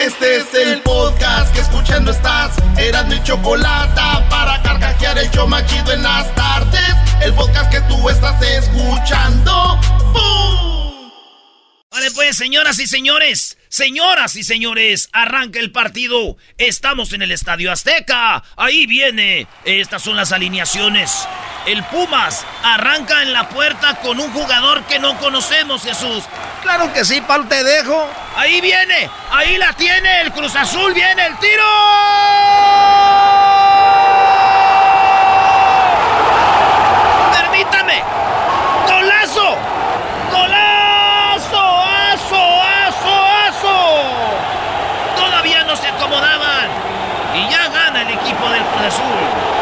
Este es el podcast que escuchando estás. Eran mi chocolate para carcajear el yo machido en las tardes. El podcast que tú estás escuchando. ¡Bum! Vale, pues, señoras y señores, señoras y señores, arranca el partido. Estamos en el Estadio Azteca. Ahí viene. Estas son las alineaciones. El Pumas arranca en la puerta con un jugador que no conocemos, Jesús. Claro que sí, Pal, te dejo. Ahí viene, ahí la tiene el Cruz Azul, viene el tiro. Permítame. Golazo. Golazo. Aso, aso, aso. Todavía no se acomodaban. Y ya gana el equipo del Cruz Azul.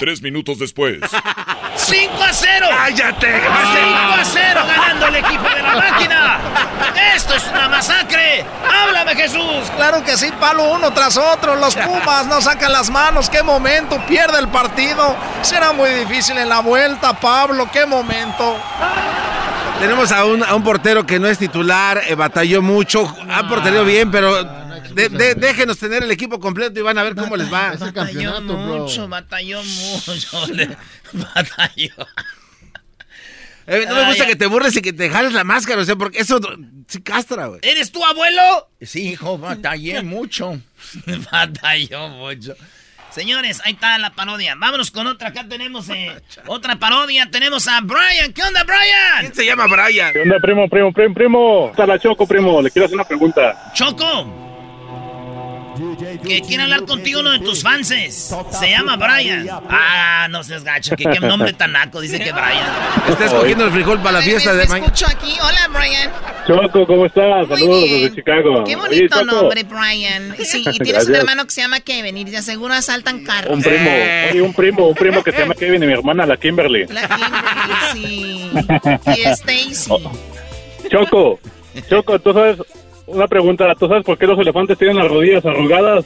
Tres minutos después. 5 a 0. ¡Cállate! 5 a 0 ganando el equipo de la máquina. Esto es una masacre. Háblame, Jesús. Claro que sí, palo uno tras otro. Los Pumas no sacan las manos. ¡Qué momento! Pierde el partido. Será muy difícil en la vuelta, Pablo. ¡Qué momento! Tenemos a un, a un portero que no es titular, eh, batalló mucho, ha portero bien, pero de- de- déjenos tener el equipo completo y van a ver cómo les va. Batalló mucho, batalló mucho. batalló. Eh, no me gusta que te burles y que te jales la máscara, o sea, porque eso sí castra, güey. ¿Eres tu abuelo? Sí, hijo, batallé mucho. batalló mucho. Señores, ahí está la parodia. Vámonos con otra. Acá tenemos eh, otra parodia. Tenemos a Brian. ¿Qué onda, Brian? ¿Quién se llama Brian? ¿Qué onda, primo, primo, primo, primo? Está la Choco, primo. Le quiero hacer una pregunta. Choco. Que quiere hablar contigo uno de tus fanses. Se llama Brian. Ah, no seas gacho. Que qué nombre tan naco. Dice que Brian. Está escogiendo el frijol para la fiesta de mañana. escucho aquí. Hola, Brian. Choco, ¿cómo estás? Saludos desde Chicago. Qué Oye, bonito Choco, nombre, Brian. Sí, y tienes un hermano que se llama Kevin y de seguro asaltan carros. Un primo, oye, un primo, un primo que se llama Kevin y mi hermana, la Kimberly. La Kimberly, sí. Y Stacy. Choco, Choco, tú sabes, una pregunta, ¿tú sabes por qué los elefantes tienen las rodillas arrugadas?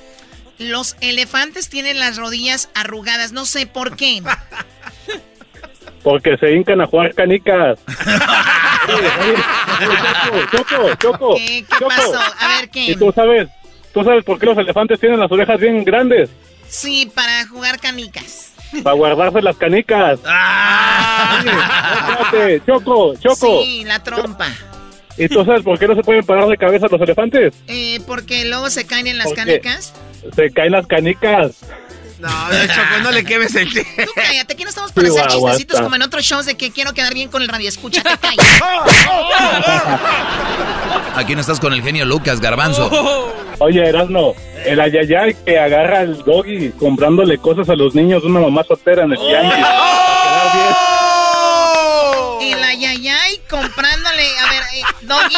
Los elefantes tienen las rodillas arrugadas. No sé por qué. Porque se hincan a jugar canicas. Choco, Choco, Choco. ¿Qué, qué Choco. pasó? A ver, ¿Y ¿qué? tú sabes, tú sabes por qué los elefantes tienen las orejas bien grandes? Sí, para jugar canicas. Para guardarse las canicas. Ah. Espérate, Choco, Choco. Sí, la trompa. ¿Y tú sabes por qué no se pueden parar de cabeza los elefantes? Eh, porque luego se caen en las canicas. Se caen las canicas. No, Choco, no le quemes el Tú cállate, aquí no estamos para Sí, hacer guau, chistecitos como en otros shows de que quiero quedar bien con el radio. Escucha, te callas. Aquí no estás con el genio Lucas, garbanzo. Oye, Erasmo, el ayayay que agarra al doggy comprándole cosas a los niños de una mamá soltera en el tianguis. Para quedar bien. El ayayay comprándole. A ver, eh, Doggy.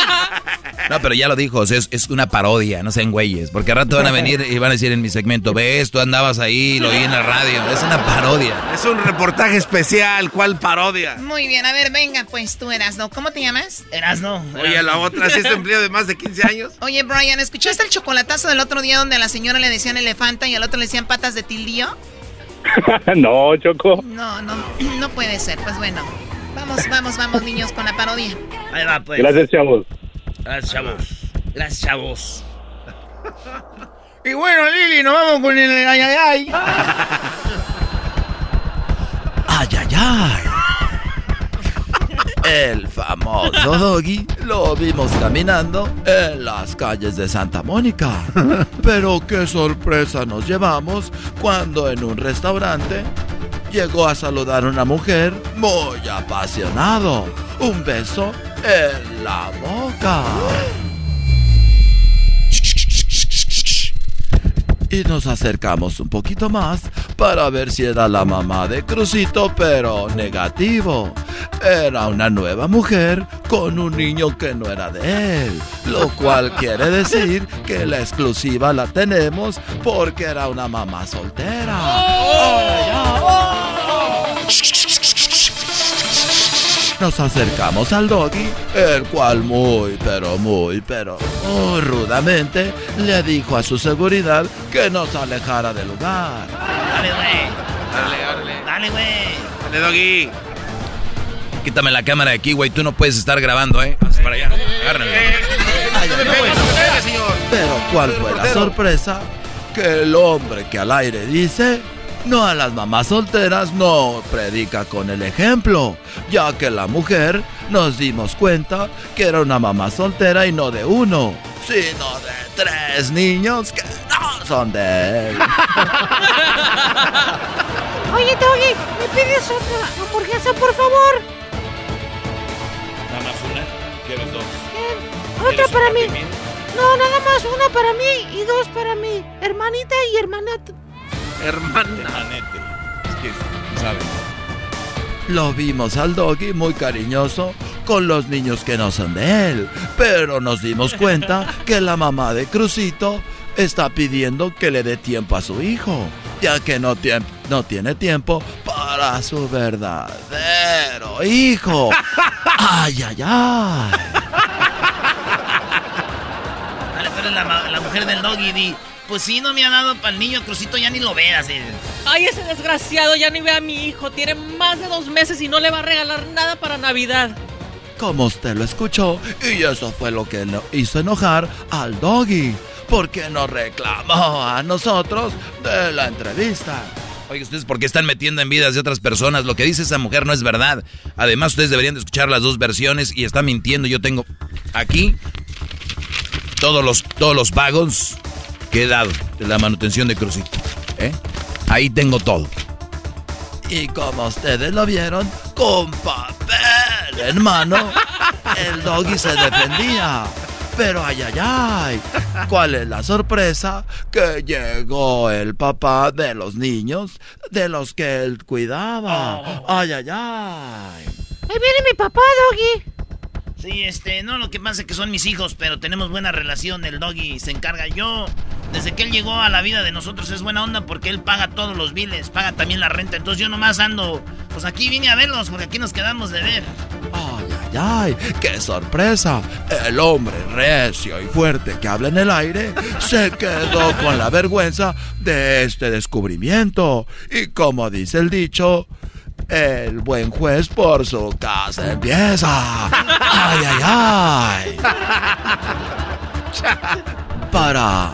No, pero ya lo dijo, o sea, es, es una parodia, no sean güeyes. Porque al rato van a venir y van a decir en mi segmento, ves, tú andabas ahí, lo oí en la radio. Es una parodia. Es un reportaje especial, ¿cuál parodia? Muy bien, a ver, venga, pues tú eras, ¿no? ¿Cómo te llamas? Erasno. Oye, la otra, si es empleado de más de 15 años. Oye, Brian, ¿escuchaste el chocolatazo del otro día donde a la señora le decían elefanta y al otro le decían patas de tildío? no, Choco. No, no, no puede ser. Pues bueno, vamos, vamos, vamos, niños, con la parodia. Ahí va, pues. Gracias, chavos. Gracias, chavos. Gracias, chavos. Y bueno, Lili, nos vamos con el ay, ay, ay. Ay, ay, ay. El famoso Doggy lo vimos caminando en las calles de Santa Mónica. Pero qué sorpresa nos llevamos cuando en un restaurante llegó a saludar a una mujer muy apasionado. Un beso en la boca. Y nos acercamos un poquito más para ver si era la mamá de Crucito, pero negativo. Era una nueva mujer con un niño que no era de él. Lo cual quiere decir que la exclusiva la tenemos porque era una mamá soltera. Nos acercamos al doggy, el cual muy, pero muy, pero muy rudamente le dijo a su seguridad que nos alejara del lugar. Dale, güey. Dale, dale. Dale, güey. Dale, Doggy. Quítame la cámara de aquí, güey. Tú no puedes estar grabando, ¿eh? para allá. Agárrenlo. Pero ¿cuál fue la sorpresa? Que el hombre que al aire dice, no a las mamás solteras no predica con el ejemplo, ya que la mujer nos dimos cuenta que era una mamá soltera y no de uno, sino de tres niños que no son de él. Oye, Doggy, ¿me pides otra hamburguesa, por favor? Nada más una. ¿Quieres dos? Otra para mí. No, nada más una para mí y dos para mi hermanita y hermanata. Hermana. Es que, ¿sabes? Lo vimos al doggy muy cariñoso con los niños que no son de él, pero nos dimos cuenta que la mamá de Crucito está pidiendo que le dé tiempo a su hijo, ya que no, tie- no tiene tiempo para su verdadero hijo. ¡Ay, ay, ay! Dale, tú eres la, la mujer del doggy, di. Pues sí, no me ha dado para el niño Crucito, ya ni lo veas. eh. Ay, ese desgraciado ya ni ve a mi hijo. Tiene más de dos meses y no le va a regalar nada para Navidad. Como usted lo escuchó, y eso fue lo que lo hizo enojar al doggy, porque nos reclamó a nosotros de la entrevista. Oye, ustedes por qué están metiendo en vidas de otras personas. Lo que dice esa mujer no es verdad. Además, ustedes deberían de escuchar las dos versiones y está mintiendo. Yo tengo aquí todos los, todos los pagos que he dado de la manutención de Crucito. ¿eh? Ahí tengo todo. Y como ustedes lo vieron, con papel en mano, el doggy se defendía. Pero ay, ay, ay, ¿cuál es la sorpresa? Que llegó el papá de los niños de los que él cuidaba. Ay, ay, ay. Ahí viene mi papá, Doggy. Sí, este, no, lo que pasa es que son mis hijos, pero tenemos buena relación. El doggy se encarga. Yo, desde que él llegó a la vida de nosotros, es buena onda porque él paga todos los biles, paga también la renta. Entonces yo nomás ando, pues aquí vine a verlos porque aquí nos quedamos de ver. Ay, ay, ay, qué sorpresa. El hombre recio y fuerte que habla en el aire se quedó con la vergüenza de este descubrimiento. Y como dice el dicho, el buen juez por su casa empieza. Ay, ay, ay. Para.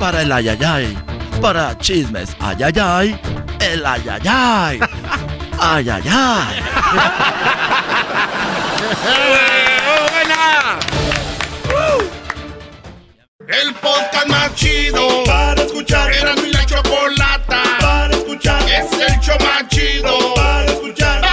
Para el ayayay. Para chismes ayayay. El ayayay. Ay, ay, ay. El podcast más chido para escuchar. Era mi la chocolata para escuchar. Es el show más chido para escuchar.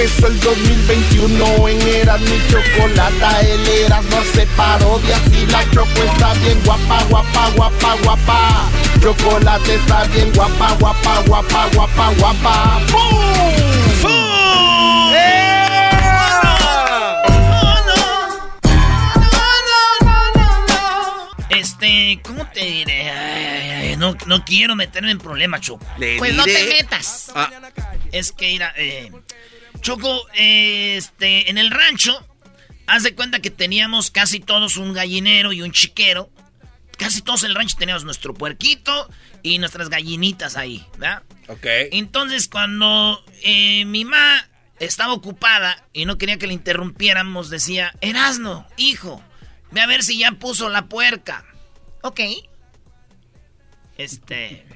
Empezó el 2021 en Eras mi chocolata. El Eras no se parodias y la choco está bien guapa, guapa, guapa, guapa. Chocolate está bien guapa, guapa, guapa, guapa, guapa. ¡Bum! Este, ¿cómo te diré? Ay, ay, no, no quiero meterme en problemas, Choco. Pues no te metas. Es que, mira, eh, Choco, este, en el rancho, haz de cuenta que teníamos casi todos un gallinero y un chiquero. Casi todos en el rancho teníamos nuestro puerquito y nuestras gallinitas ahí, ¿verdad? Ok. Entonces, cuando eh, mi mamá estaba ocupada y no quería que le interrumpiéramos, decía, Erasno, hijo, ve a ver si ya puso la puerca. Ok. Este...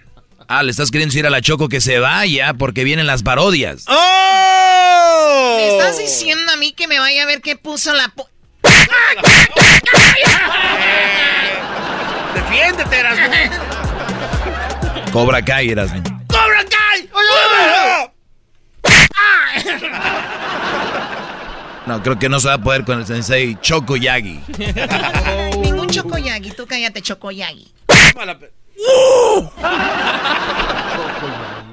Ah, le estás queriendo decir a la Choco que se vaya porque vienen las parodias. ¡Oh! ¿Me estás diciendo a mí que me vaya a ver qué puso la... pu- Defiéndete, Erasmo. Cobra Kai, eras. ¡Cobra Kai! No, creo que no se va a poder con el sensei Choco Yagi. Ningún chocoyagi. Tú cállate, chocoyagi.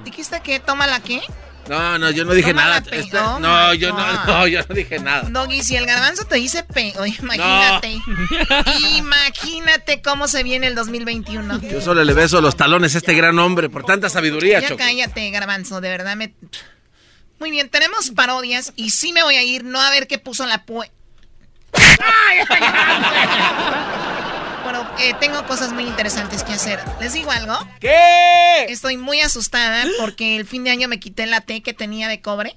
¿Dijiste que toma la qué? No, no, yo no dije nada. Este- no, yo no, no, yo no dije nada. Doggy, si el garbanzo te dice pe... Oye, imagínate. Imagínate cómo se viene el 2021. Yo solo le beso los talones a este gran hombre por tanta sabiduría, Ya Choco. cállate, garbanzo, de verdad me... Muy bien, tenemos parodias y sí me voy a ir, no a ver qué puso la pue... Pero eh, tengo cosas muy interesantes que hacer. ¿Les digo algo? ¿Qué? Estoy muy asustada porque el fin de año me quité la T que tenía de cobre.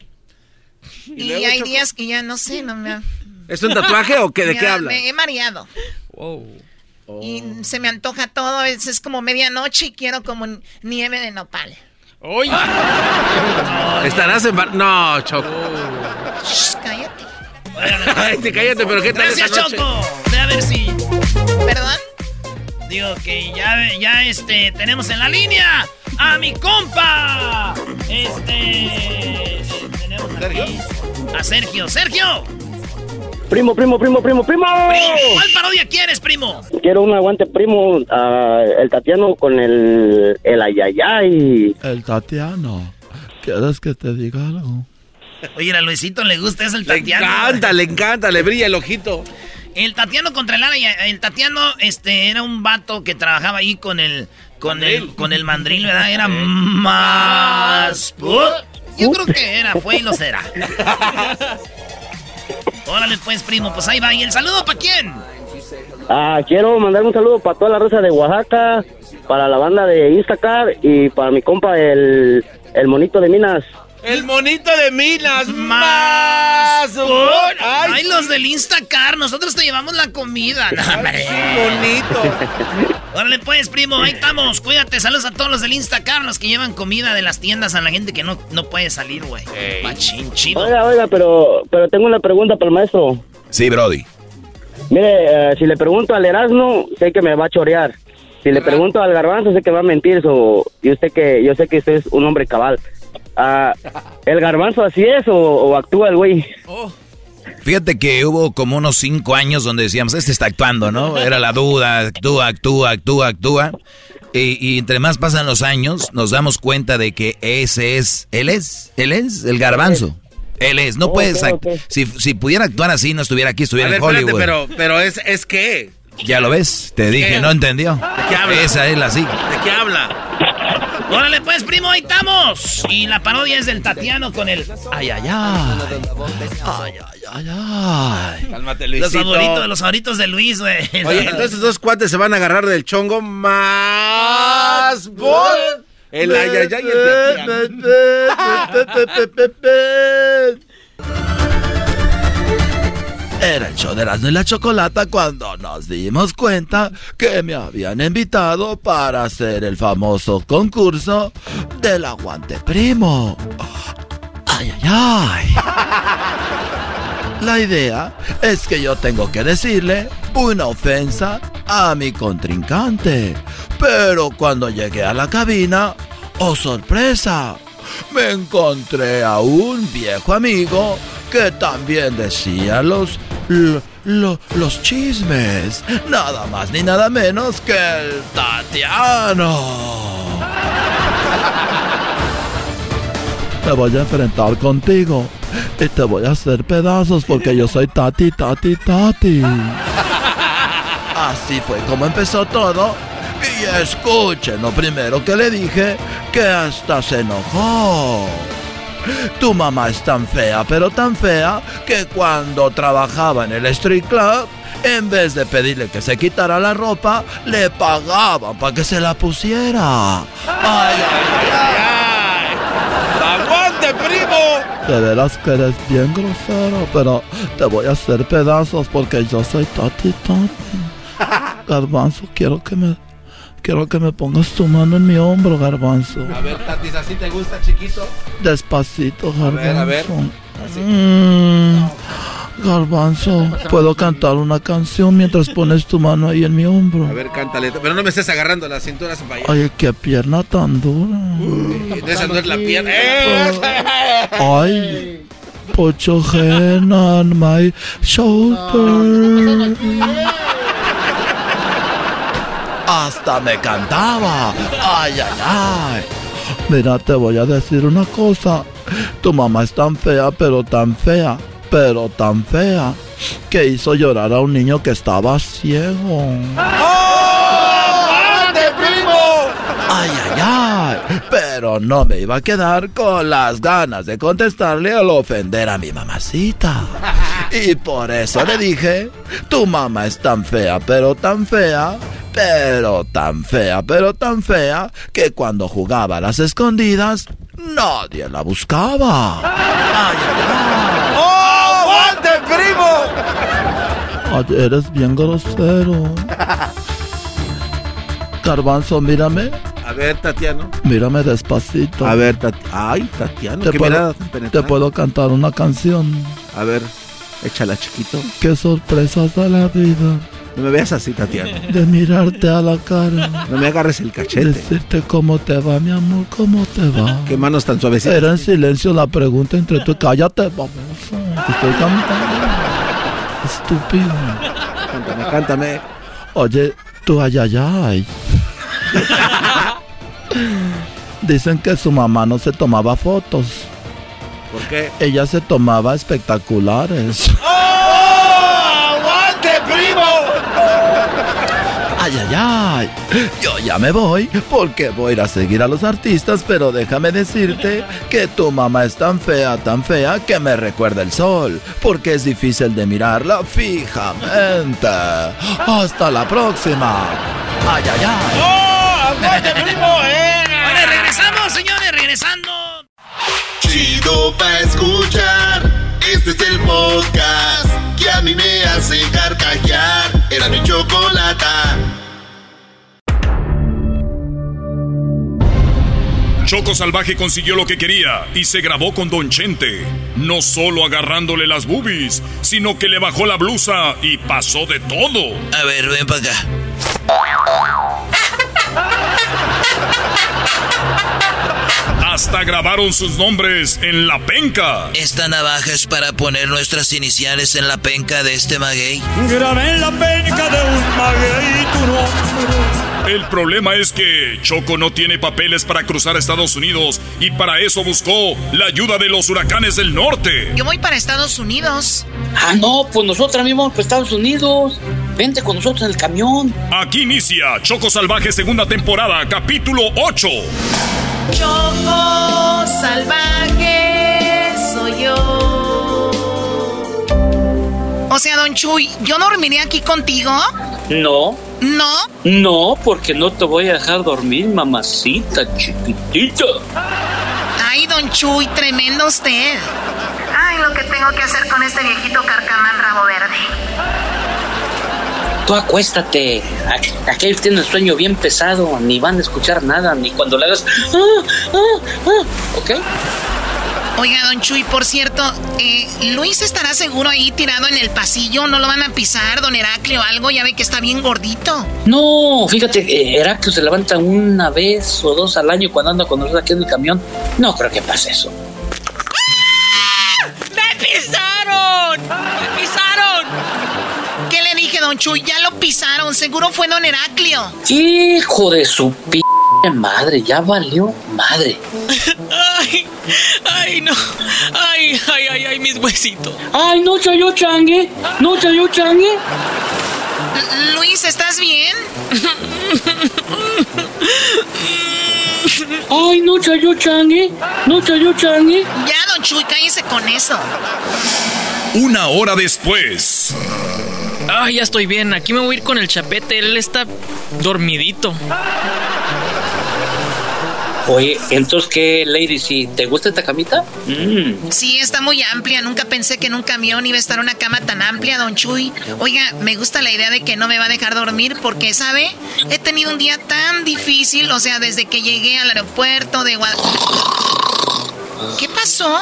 Y, hay días que ya no sé, no me... ¿Es un tatuaje o qué, de qué habla? Me he mareado. Y se me antoja todo, es, es como medianoche y quiero como nieve de nopal. ¡Uy! Estarás en... No, Choco. Shh, cállate. Ay, cállate, pero ¿qué tal Gracias, esta noche? Choco. Ve a ver si... ¿Perdón? Digo que ya, ya este, tenemos en la línea a mi compa. Este... Tenemos aquí a Sergio. ¡Sergio! Primo, primo, primo, primo, primo. ¿Cuál parodia quieres, primo? Quiero un aguante primo, el Tatiano con el, el ayayay. El Tatiano. ¿Quieres que te diga algo? Oye, a Luisito le gusta eso el Le Tatiano. encanta, le encanta, le brilla el ojito. El Tatiano contra el Ara, el Tatiano este era un vato que trabajaba ahí con el con el con el mandril, ¿verdad? Era más Yo creo que era, fue y lo será. Órale pues, primo, pues ahí va. ¿Y el saludo para quién? Ah, quiero mandar un saludo para toda la raza de Oaxaca, para la banda de Instacar y para mi compa el, el monito de Minas. El monito de Minas Más más. Ay, Ay, los del Instacar, nosotros te llevamos la comida. No, hombre. bonito. Órale pues, primo, ahí estamos. Cuídate, saludos a todos los del Instacar, los que llevan comida de las tiendas a la gente que no, no puede salir, güey. Machín, chido. Oiga, oiga, pero, pero tengo una pregunta para el maestro. Sí, Brody. Mire, eh, si le pregunto al Erasmo, sé que me va a chorear. Si le pregunto al Garbanzo, sé que va a mentir. So, yo, sé que, yo sé que usted es un hombre cabal. Ah, ¿El Garbanzo así es o, o actúa el güey? Fíjate que hubo como unos cinco años donde decíamos, este está actuando, ¿no? Era la duda, actúa, actúa, actúa, actúa. Y, y entre más pasan los años, nos damos cuenta de que ese es, él es, él es el garbanzo. Él es, no Ok, puedes, act- ok. si, si pudiera actuar así, no estuviera aquí, estuviera ver, en Hollywood. espérate, pero, pero es, es que. Ya lo ves, te dije, ¿Qué? no entendió. ¿De qué habla? Esa es la sí. ¿De qué habla? Órale pues, primo, ahí estamos. Y la parodia es del Tatiano con el... Ay, ay, ay. Ay, ay, ay, ay. Cálmate, Los Luisito. favoritos, los favoritos de Luis, güey. Oye, entonces dos cuates se van a agarrar del chongo más bol. El ayayay y el Era el show de Erasmo y la Chocolata cuando nos dimos cuenta que me habían invitado para hacer el famoso concurso del aguante primo. Ay, ay, ay. La idea es que yo tengo que decirle una ofensa a mi contrincante. Pero cuando llegué a la cabina, oh sorpresa, me encontré a un viejo amigo que también decía los, lo- lo- los chismes. Nada más ni nada menos que el Tatiano. Me voy a enfrentar contigo y te voy a hacer pedazos porque yo soy Tati, Tati, Tati. Así fue como empezó todo. Y escuchen lo primero que le dije, que hasta se enojó. Tu mamá es tan fea, pero tan fea, que cuando trabajaba en el street club, en vez de pedirle que se quitara la ropa, le pagaban para que se la pusiera. Ay, ay, ay. ¡Aguante, primo! De veras que eres bien grosero, pero te voy a hacer pedazos porque yo soy Tati Tati. Garbanzo, quiero que me quiero que me pongas tu mano en mi hombro, Garbanzo. A ver, Tatis, ¿así te gusta, chiquito? Despacito, Garbanzo. ver, a ver. Mm, Garbanzo, puedo cantar una canción mientras pones tu mano ahí en mi hombro. A ver, cántale. Pero no me estés agarrando la cintura para allá. Ay, qué pierna tan dura. Esa no es la pierna. ¡Eh! Ay, put your hand on my shoulder. Hasta me cantaba. Ay, ay, ay. Mira, te voy a decir una cosa. Tu mamá es tan fea, pero tan fea, pero tan fea, que hizo llorar a un niño que estaba ciego. ¡Aguante, primo! Ay, ay, ay. Pero no me iba a quedar con las ganas de contestarle al ofender a mi mamacita. Y por eso le dije, tu mamá es tan fea, pero tan fea, pero tan fea, pero tan fea, que cuando jugaba a las escondidas, nadie la buscaba. Ay, ¡Oh, aguante, primo! Ay, eres bien grosero. Garbanzo, mírame. A ver, Tatiano. Mírame despacito. A ver, Tatiano. Ay, Tatiano, te qué puedo, te puedo cantar una canción. A ver, échala, chiquito. Qué sorpresas da la vida. No me veas así, Tatiano. De mirarte a la cara. No me agarres el cachete. Decirte cómo te va, mi amor, cómo te va. Qué manos tan suavecitas. Era en silencio la pregunta entre tú. Cállate, vamos. Estoy cantando. Estúpido. Cántame, cántame. Oye, tú ay, ay, ay. Dicen que su mamá no se tomaba fotos. ¿Por qué? Ella se tomaba espectaculares. ¡Oh! ¡Aguante, primo! Ay, ay, ay. Yo ya me voy porque voy a ir a seguir a los artistas, pero déjame decirte que tu mamá es tan fea, tan fea que me recuerda el sol, porque es difícil de mirarla fijamente. Hasta la próxima. Ay, ay, ay. ¡Oh! ¡Aguante, primo! ¡Eh! Ahora regresamos, señores, regresando. Chido pa' escuchar. Este es el podcast que a mí me hace carcajear. Era mi chocolata. Choco Salvaje consiguió lo que quería y se grabó con Don Chente. No solo agarrándole las boobies, sino que le bajó la blusa y pasó de todo. A ver, ven para acá. Hasta grabaron sus nombres en la penca. Esta navaja es para poner nuestras iniciales en la penca de este maguey. Grabé en la penca de un maguey tu nombre. El problema es que Choco no tiene papeles para cruzar a Estados Unidos y para eso buscó la ayuda de los huracanes del norte. Yo voy para Estados Unidos. Ah, no, pues nosotros también vamos para Estados Unidos. Vente con nosotros en el camión. Aquí inicia Choco Salvaje segunda temporada, capítulo 8. Choco salvaje soy yo. O sea, don Chuy, ¿yo dormiré aquí contigo? No. ¿No? No, porque no te voy a dejar dormir, mamacita chiquitita. Ay, don Chuy, tremendo usted. Ay, lo que tengo que hacer con este viejito carcamán rabo verde. Tú acuéstate. Aqu- Aquellos tienen el sueño bien pesado. Ni van a escuchar nada. Ni cuando le hagas. "Ah, ah, ah", ¿Ok? Oiga, don Chuy, por cierto, eh, Luis estará seguro ahí tirado en el pasillo. ¿No lo van a pisar, don Heraclio, o algo? Ya ve que está bien gordito. No, fíjate, eh, Heraclio se levanta una vez o dos al año cuando anda con nosotros aquí en el camión. No creo que pase eso. Don Chuy? Ya lo pisaron. Seguro fue don Heraclio. Hijo de su p madre, ya valió madre. ¡Ay! ¡Ay, no! ¡Ay, ay, ay, ay, mis huesitos! Ay, no chayó changue. No chayó changue. L- Luis, ¿estás bien? Ay, no chayó changue. No chayó changue. Ya, don Chuy, cállese con eso. Una hora después. ¡Ay, ya estoy bien! Aquí me voy a ir con el chapete. Él está dormidito. Oye, entonces, ¿qué, lady? Si te gusta esta camita? Mm. Sí, está muy amplia. Nunca pensé que en un camión iba a estar una cama tan amplia, don Chuy. Oiga, me gusta la idea de que no me va a dejar dormir porque, ¿sabe? He tenido un día tan difícil, o sea, desde que llegué al aeropuerto de Guad... ¿Qué pasó?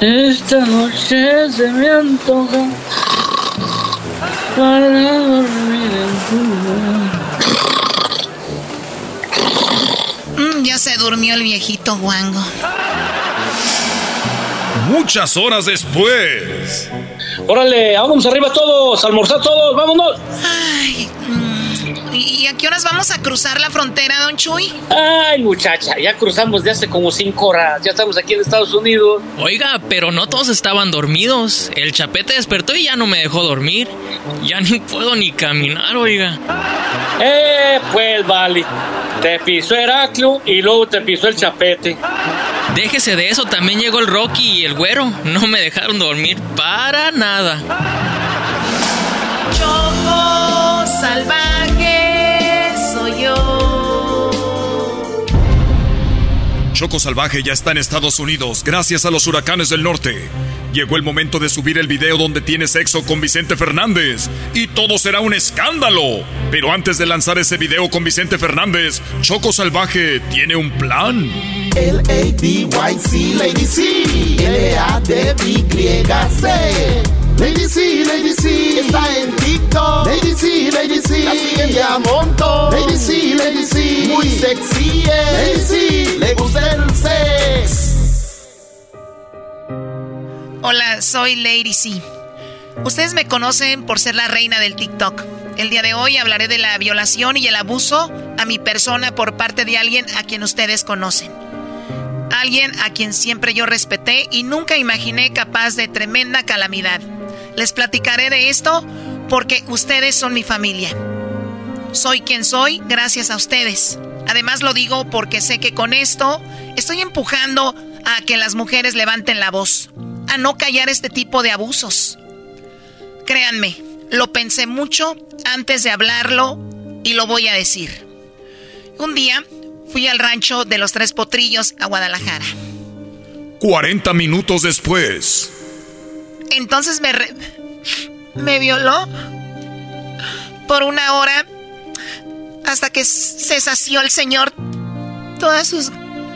Esta noche se me antoja para dormir en tu lugar. Mm, ya se durmió el viejito guango. Muchas horas después. Órale, vámonos arriba todos, almorzar todos, vámonos. Ay, mm, ¿y y a qué horas vamos a cruzar la frontera, don Chuy? Ay, muchacha, ya cruzamos de hace como cinco horas, ya estamos aquí en Estados Unidos. Oiga, pero no todos estaban dormidos. El chapete despertó y ya no me dejó dormir. Ya ni puedo ni caminar, oiga. Eh, pues vale, te pisó Heraclio y luego te pisó el chapete. Déjese de eso, también llegó el Rocky y el güero. No me dejaron dormir para nada. Choco salvaje Choco Salvaje ya está en Estados Unidos gracias a los huracanes del norte. Llegó el momento de subir el video donde tiene sexo con Vicente Fernández y todo será un escándalo. Pero antes de lanzar ese video con Vicente Fernández, Choco Salvaje tiene un plan. L-A-D-Y-C, Lady C. L-A-D-Y-C. Lady C, Lady C. Está en TikTok. Lady C, Lady C. La siguen de a montón. Lady C, Lady C. Muy sexy es. Lady C. Le gusta el sex. Hola, soy Lady C. Ustedes me conocen por ser la reina del TikTok. El día de hoy hablaré de la violación y el abuso a mi persona por parte de alguien a quien ustedes conocen. Alguien a quien siempre yo respeté y nunca imaginé capaz de tremenda calamidad. Les platicaré de esto porque ustedes son mi familia. Soy quien soy gracias a ustedes. Además lo digo porque sé que con esto estoy empujando a que las mujeres levanten la voz, a no callar este tipo de abusos. Créanme, lo pensé mucho antes de hablarlo y lo voy a decir. Un día fui al rancho de los Tres Potrillos a Guadalajara. 40 minutos después. Entonces me, re- me violó por una hora hasta que se sació el señor todas sus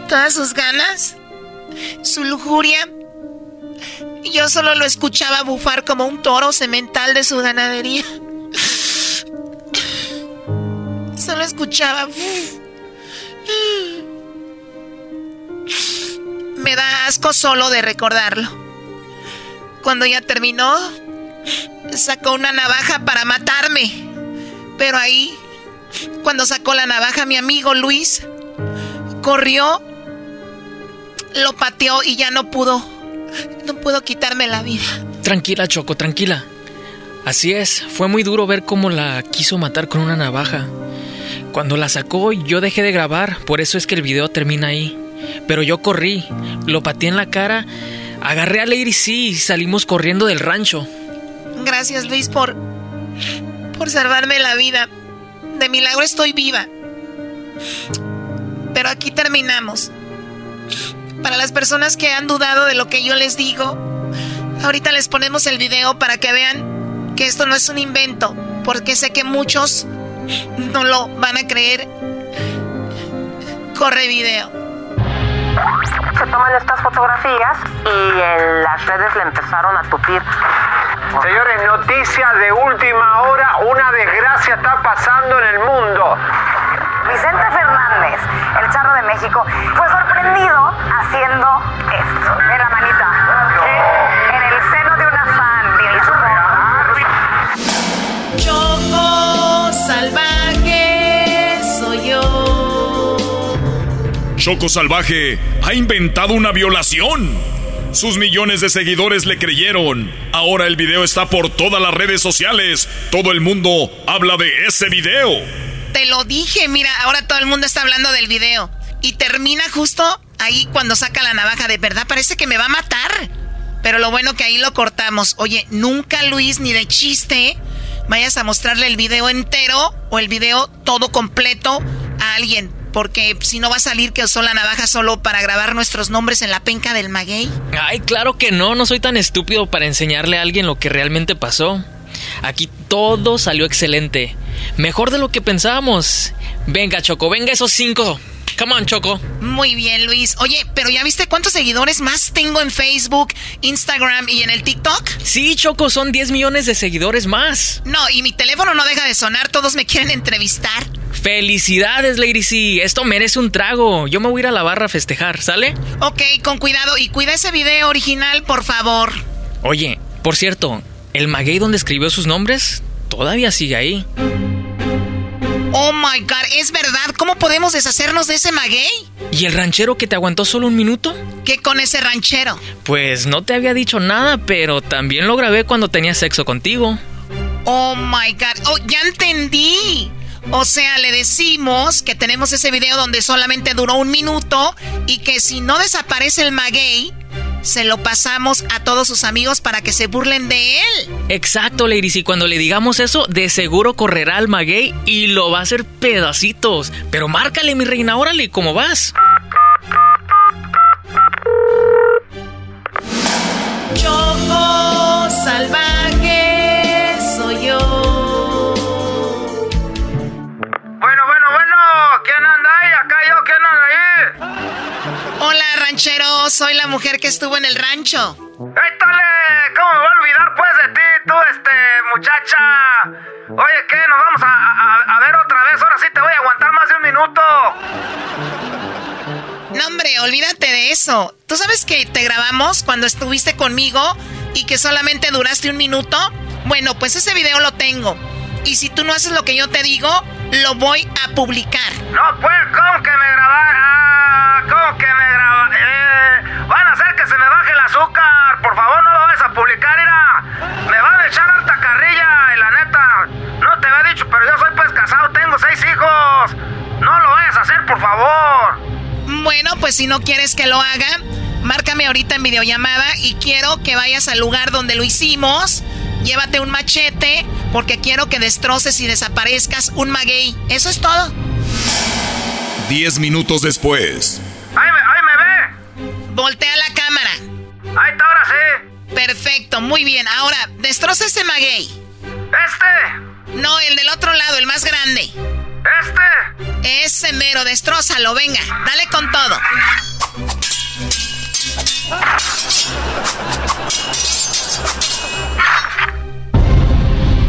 todas sus ganas, su lujuria. Yo solo lo escuchaba bufar como un toro semental de su ganadería. Solo escuchaba. Me da asco solo de recordarlo. Cuando ya terminó, sacó una navaja para matarme. Pero ahí, cuando sacó la navaja, mi amigo Luis corrió, lo pateó y ya no pudo. No pudo quitarme la vida. Tranquila, Choco, tranquila. Así es, fue muy duro ver cómo la quiso matar con una navaja. Cuando la sacó, yo dejé de grabar, por eso es que el video termina ahí. Pero yo corrí, lo pateé en la cara, agarré a Lady C y salimos corriendo del rancho. Gracias Luis por por salvarme la vida. De milagro estoy viva. Pero aquí terminamos. Para las personas que han dudado de lo que yo les digo, ahorita les ponemos el video para que vean que esto no es un invento, porque sé que muchos no lo van a creer. Corre video. Se toman estas fotografías y en las redes le empezaron a tupir. Señores, noticia de última hora, una desgracia está pasando en el mundo. Vicente Fernández, el charro de México, fue sorprendido haciendo esto, en la manita. Choco Salvaje ha inventado una violación. Sus millones de seguidores le creyeron. Ahora el video está por todas las redes sociales. Todo el mundo habla de ese video. Te lo dije, mira, ahora todo el mundo está hablando del video. Y termina justo ahí cuando saca la navaja. De verdad, parece que me va a matar. Pero lo bueno que ahí lo cortamos. Oye, nunca Luis, ni de chiste, vayas a mostrarle el video entero o el video todo completo a alguien. Porque si no va a salir que usó la navaja solo para grabar nuestros nombres en la penca del maguey. Ay, claro que no, no soy tan estúpido para enseñarle a alguien lo que realmente pasó. Aquí todo salió excelente. Mejor de lo que pensábamos. Venga, Choco, venga esos cinco. Come on, Choco. Muy bien, Luis. Oye, pero ¿ya viste cuántos seguidores más tengo en Facebook, Instagram y en el TikTok? Sí, Choco, son 10 millones de seguidores más. No, y mi teléfono no deja de sonar, todos me quieren entrevistar. Felicidades, Lady C. Esto merece un trago. Yo me voy a ir a la barra a festejar, ¿sale? Ok, con cuidado y cuida ese video original, por favor. Oye, por cierto, el maguey donde escribió sus nombres todavía sigue ahí. Oh my god, ¿es verdad? ¿Cómo podemos deshacernos de ese maguey? ¿Y el ranchero que te aguantó solo un minuto? ¿Qué con ese ranchero? Pues no te había dicho nada, pero también lo grabé cuando tenía sexo contigo. Oh my god, oh, ya entendí. O sea, le decimos que tenemos ese video donde solamente duró un minuto y que si no desaparece el maguey, se lo pasamos a todos sus amigos para que se burlen de él. Exacto, Ladies. Y cuando le digamos eso, de seguro correrá al maguey y lo va a hacer pedacitos. Pero márcale, mi reina, órale, ¿cómo vas? Choco salvaje yo, ¿quién anda ahí? Hola, ranchero, soy la mujer que estuvo en el rancho. ¡Étale! ¿Cómo me voy a olvidar pues de ti, tú, este, muchacha? Oye, ¿qué? ¿Nos vamos a, a- a ver otra vez? Ahora sí te voy a aguantar más de un minuto. No, hombre, olvídate de eso. ¿Tú sabes que te grabamos cuando estuviste conmigo y que solamente duraste un minuto? Bueno, pues ese video lo tengo. Y si tú no haces lo que yo te digo, lo voy a publicar. No, pues, ¿cómo que me grabar? Ah, ¿cómo que me graba? Eh, van a hacer que se me baje el azúcar. Por favor, no lo vayas a publicar, mira. Me van a echar alta carrilla y la neta, no te había dicho, pero yo soy pues casado, tengo seis hijos. No lo vayas a hacer, por favor. Bueno, pues si no quieres que lo haga, márcame ahorita en videollamada y quiero que vayas al lugar donde lo hicimos. Llévate un machete porque quiero que destroces y desaparezcas un maguey. Eso es todo. Diez minutos después. Ahí me, ahí me ve. Voltea la cámara. Ahí está, ahora sí. Perfecto, muy bien. Ahora, destroza ese maguey. ¿Este? No, el del otro lado, el más grande. ¿Este? Ese mero, destrózalo, venga, dale con todo.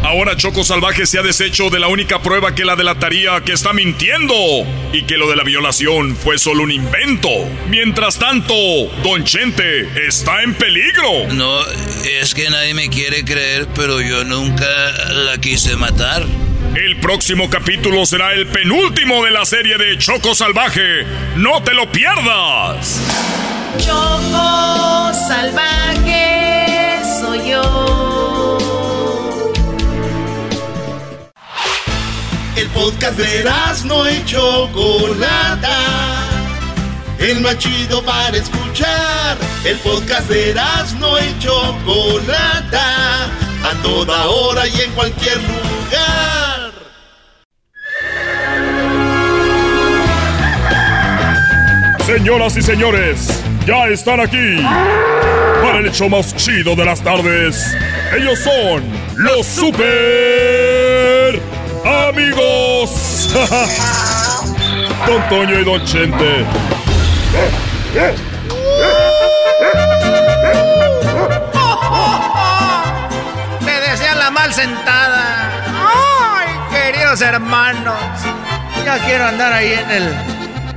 Ahora Choco Salvaje se ha deshecho de la única prueba que la delataría que está mintiendo y que lo de la violación fue solo un invento. Mientras tanto, Don Chente está en peligro. No, es que nadie me quiere creer, pero yo nunca la quise matar. El próximo capítulo será el penúltimo de la serie de Choco Salvaje. ¡No te lo pierdas! Choco salvaje soy yo. El podcast de no y Chocolata. El más chido para escuchar. El podcast de no y Chocolata. A toda hora y en cualquier lugar. Señoras y señores, ya están aquí para el hecho más chido de las tardes. Ellos son los super amigos. Don Toño y Don Chente. Me decía la mal sentada. ¡Ay, queridos hermanos! Ya quiero andar ahí en el.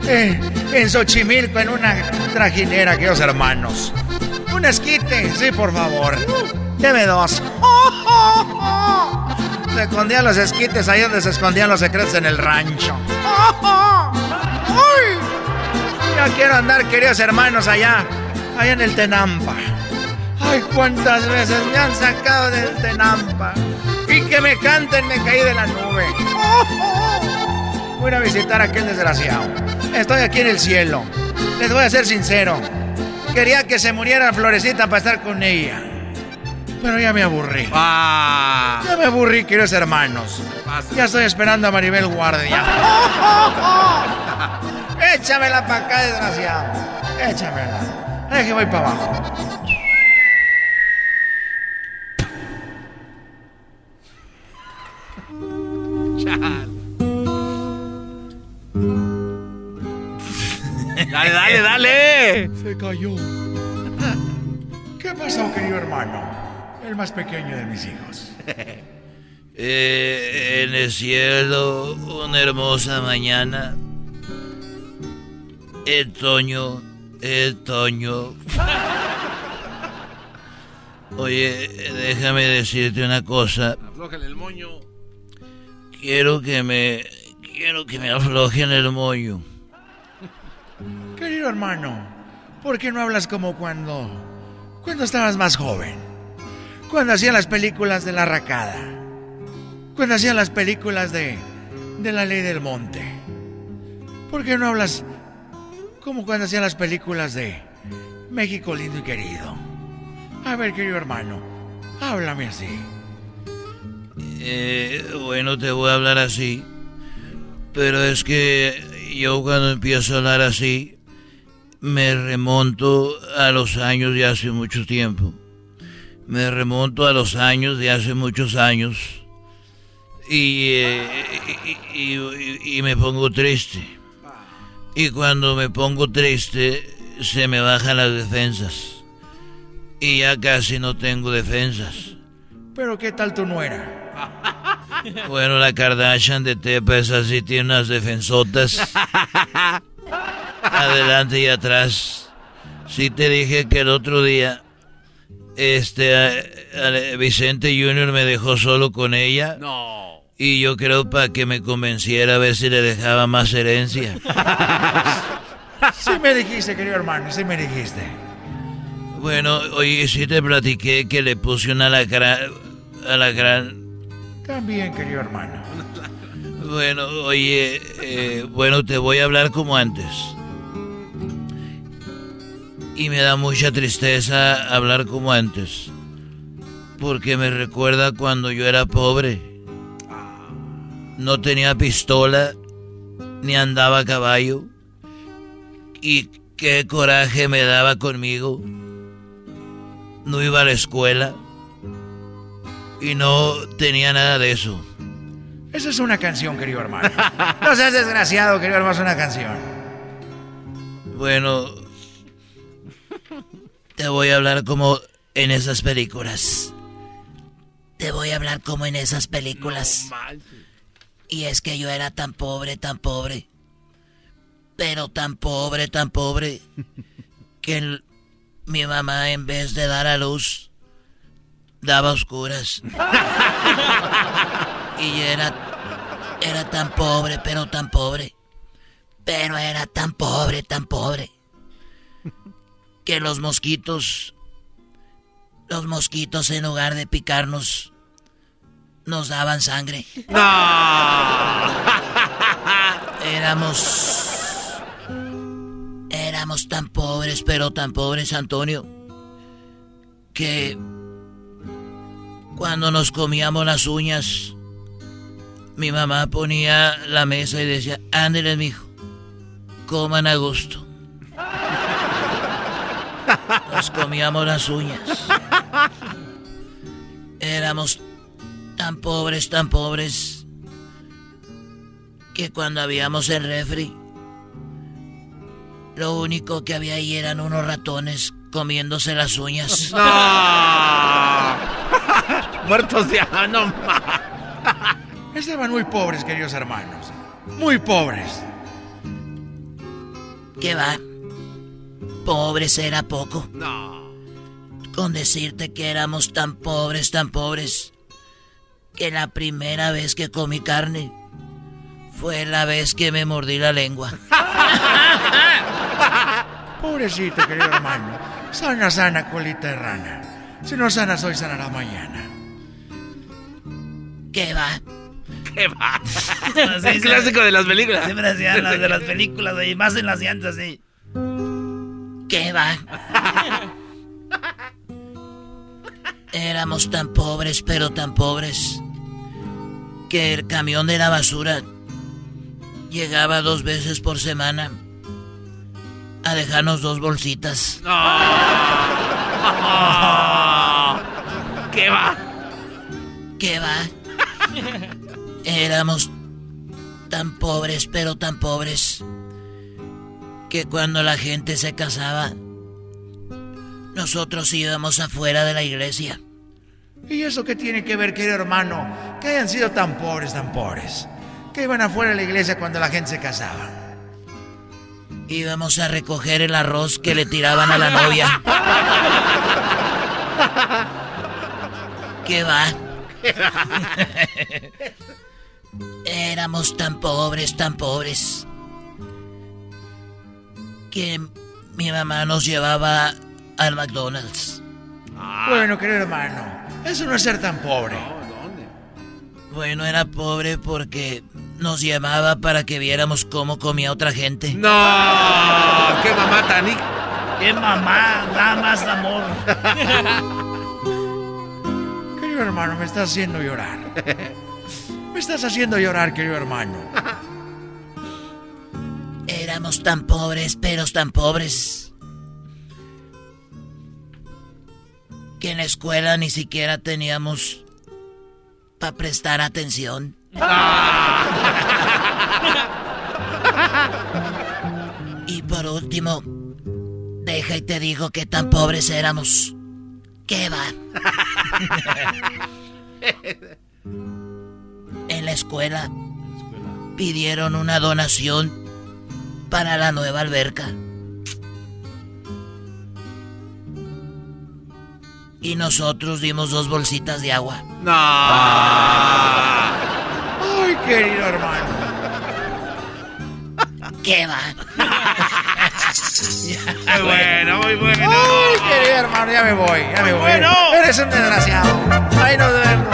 eh, en Xochimilco, en una trajinera, queridos hermanos. Un esquite, sí, por favor. Deme dos. Se escondían los esquites ahí donde se escondían los secretos en el rancho. ¡Ay! Ya quiero andar, queridos hermanos, allá. Allá en el Tenampa. Ay, cuántas veces me han sacado del Tenampa. Y que me canten, me caí de la nube. Voy a visitar a aquel desgraciado. Estoy aquí en el cielo. Les voy a ser sincero. Quería que se muriera Florecita para estar con ella. Pero ya me aburrí. Ya me aburrí, queridos hermanos. Ya estoy esperando a Maribel Guardia. Échamela para acá, desgraciado. Échamela. Es que voy para abajo. Dale, dale, dale. Se cayó. ¿Qué pasó, querido hermano? El más pequeño de mis hijos. Eh, en el cielo, una hermosa mañana. El Toño, el Toño. Oye, déjame decirte una cosa. Aflójale el moño. Quiero que me. Quiero que me aflojen el moño. Querido hermano, ¿por qué no hablas como cuando. cuando estabas más joven? Cuando hacían las películas de la racada. Cuando hacían las películas de. de la ley del monte. ¿Por qué no hablas como cuando hacían las películas de México lindo y querido? A ver, querido hermano, háblame así. Eh, bueno, te voy a hablar así. Pero es que yo cuando empiezo a hablar así, me remonto a los años de hace mucho tiempo. Me remonto a los años de hace muchos años. Y, eh, y, y me pongo triste. Y cuando me pongo triste, se me bajan las defensas. Y ya casi no tengo defensas. Pero ¿qué tal tu nuera? Bueno, la Kardashian de Tepa así, tiene unas defensotas. Adelante y atrás. Sí te dije que el otro día, este, Vicente Junior me dejó solo con ella. No. Y yo creo para que me convenciera a ver si le dejaba más herencia. Sí me dijiste, querido hermano, sí me dijiste. Bueno, oye, sí te platiqué que le puse una alacrán, alacrán también, querido hermano. Bueno, oye, eh, bueno, te voy a hablar como antes. Y me da mucha tristeza hablar como antes. Porque me recuerda cuando yo era pobre. No tenía pistola, ni andaba a caballo. Y qué coraje me daba conmigo. No iba a la escuela y no tenía nada de eso. Esa es una canción, querido hermano. No seas desgraciado, querido hermano, es una canción. Bueno, te voy a hablar como en esas películas. Te voy a hablar como en esas películas. y es que yo era tan pobre, tan pobre. Pero tan pobre, tan pobre. Que mi mamá en vez de dar a luz daba oscuras. y era, era tan pobre, pero tan pobre. Pero era tan pobre, tan pobre. Que los mosquitos, los mosquitos en lugar de picarnos, nos daban sangre. No. Éramos... Éramos tan pobres, pero tan pobres, Antonio, que cuando nos comíamos las uñas, mi mamá ponía la mesa y decía, ándeles, mijo, coman a gusto. Nos comíamos las uñas. Éramos tan pobres, tan pobres, que cuando habíamos el refri, lo único que había ahí eran unos ratones comiéndose las uñas. Muertos de no Estaban muy pobres, queridos hermanos. Muy pobres. ¿Qué va? Pobres era poco. No. Con decirte que éramos tan pobres, tan pobres, que la primera vez que comí carne fue la vez que me mordí la lengua. Pobrecito, querido hermano. Sana, sana, colita de rana. Si no sana, hoy, sanará mañana. ¿Qué va? ¿Qué va? Es clásico de las películas. Siempre hacían las de las películas, y más en las llantas, sí. ¿Qué va? Éramos tan pobres, pero tan pobres, que el camión de la basura llegaba dos veces por semana a dejarnos dos bolsitas. ¿Qué va? ¿Qué va? Éramos tan pobres, pero tan pobres, que cuando la gente se casaba, nosotros íbamos afuera de la iglesia. ¿Y eso qué tiene que ver, querido hermano? Que hayan sido tan pobres, tan pobres. Que iban afuera de la iglesia cuando la gente se casaba. Íbamos a recoger el arroz que le tiraban a la novia. ¿Qué va? Éramos tan pobres, tan pobres, que mi mamá nos llevaba al McDonald's. Bueno, querido hermano, eso no es ser tan pobre. Bueno, era pobre porque nos llevaba para que viéramos cómo comía otra gente. No, qué mamá tan... Qué mamá, nada más amor. querido hermano, me estás haciendo llorar. Estás haciendo llorar, querido hermano. Éramos tan pobres, pero tan pobres. Que en la escuela ni siquiera teníamos para prestar atención. y por último, deja y te digo que tan pobres éramos. ¿Qué va? en la escuela pidieron una donación para la nueva alberca. Y nosotros dimos dos bolsitas de agua. No. Ay, querido hermano. ¿Qué va? Muy bueno, muy bueno. Ay, querido hermano, ya me voy, ya me voy. bueno. Eres un desgraciado. Ahí nos vemos.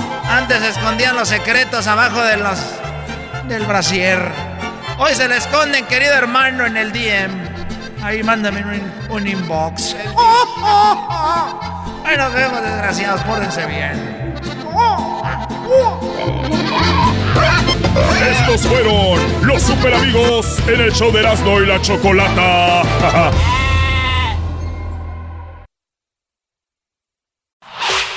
Antes escondían los secretos abajo de los del brasier. Hoy se le esconden, querido hermano, en el DM. Ahí mándame un, un inbox. Ahí nos vemos, desgraciados. Pórdense bien. Estos fueron los super amigos en el show de Erasmo y la Chocolata.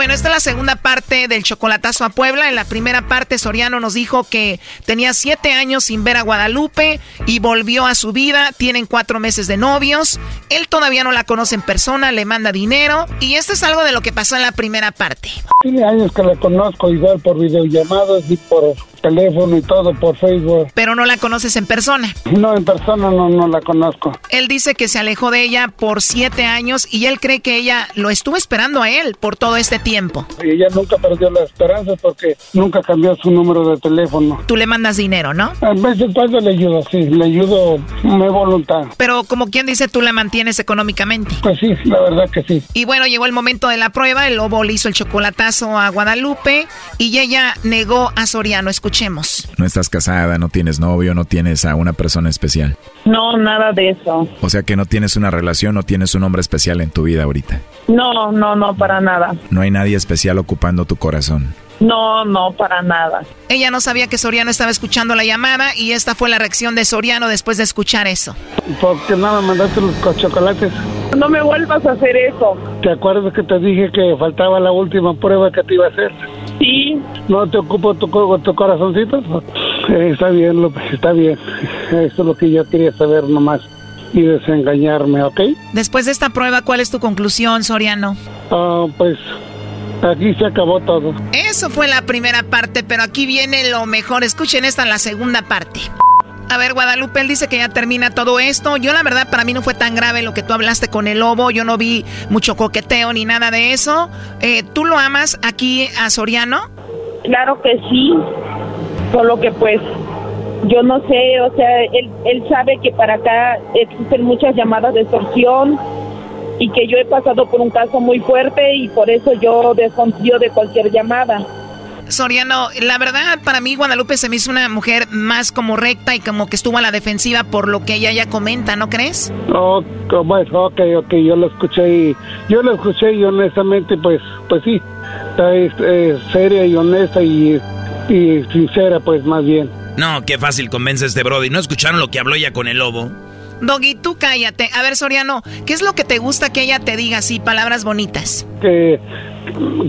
Bueno, esta es la segunda parte del chocolatazo a Puebla. En la primera parte, Soriano nos dijo que tenía siete años sin ver a Guadalupe y volvió a su vida. Tienen cuatro meses de novios. Él todavía no la conoce en persona, le manda dinero. Y esto es algo de lo que pasó en la primera parte. Tiene años que la conozco igual por videollamadas y por teléfono y todo, por Facebook. Pero no la conoces en persona. No, en persona no, no la conozco. Él dice que se alejó de ella por siete años y él cree que ella lo estuvo esperando a él por todo este tiempo. Y ella nunca perdió la esperanza porque nunca cambió su número de teléfono. Tú le mandas dinero, ¿no? A veces cuando le ayudo, sí, le ayudo mi voluntad. Pero como quien dice, tú la mantienes económicamente. Pues sí, la verdad que sí. Y bueno, llegó el momento de la prueba. El lobo le hizo el chocolatazo a Guadalupe y ella negó a Soriano. Escuchemos. No estás casada, no tienes novio, no tienes a una persona especial. No, nada de eso. O sea que no tienes una relación, no tienes un hombre especial en tu vida ahorita. No, no, no, para nada. No hay nadie especial ocupando tu corazón. No, no, para nada. Ella no sabía que Soriano estaba escuchando la llamada y esta fue la reacción de Soriano después de escuchar eso. ¿Por qué no me mandaste los co- chocolates? No me vuelvas a hacer eso. ¿Te acuerdas que te dije que faltaba la última prueba que te iba a hacer? Sí. ¿No te ocupo tu, tu corazoncito? Eh, está bien, López, está bien. Eso es lo que yo quería saber nomás. Y desengañarme, ¿ok? Después de esta prueba, ¿cuál es tu conclusión, Soriano? Ah, pues aquí se acabó todo. Eso fue la primera parte, pero aquí viene lo mejor. Escuchen esta, la segunda parte. A ver, Guadalupe, él dice que ya termina todo esto. Yo, la verdad, para mí no fue tan grave lo que tú hablaste con el lobo. Yo no vi mucho coqueteo ni nada de eso. Eh, ¿Tú lo amas aquí a Soriano? Claro que sí. Solo que pues yo no sé, o sea, él, él sabe que para acá existen muchas llamadas de extorsión y que yo he pasado por un caso muy fuerte y por eso yo desconfío de cualquier llamada. Soriano, la verdad, para mí Guadalupe se me hizo una mujer más como recta y como que estuvo a la defensiva por lo que ella ya comenta, ¿no crees? Oh, bueno, ok, ok, yo lo escuché y yo lo escuché y honestamente, pues, pues sí, está es, seria y honesta y, y sincera, pues más bien. No, qué fácil convence este Brody. ¿No escucharon lo que habló ella con el lobo? Doggy, tú cállate. A ver, Soriano, ¿qué es lo que te gusta que ella te diga así, palabras bonitas? Que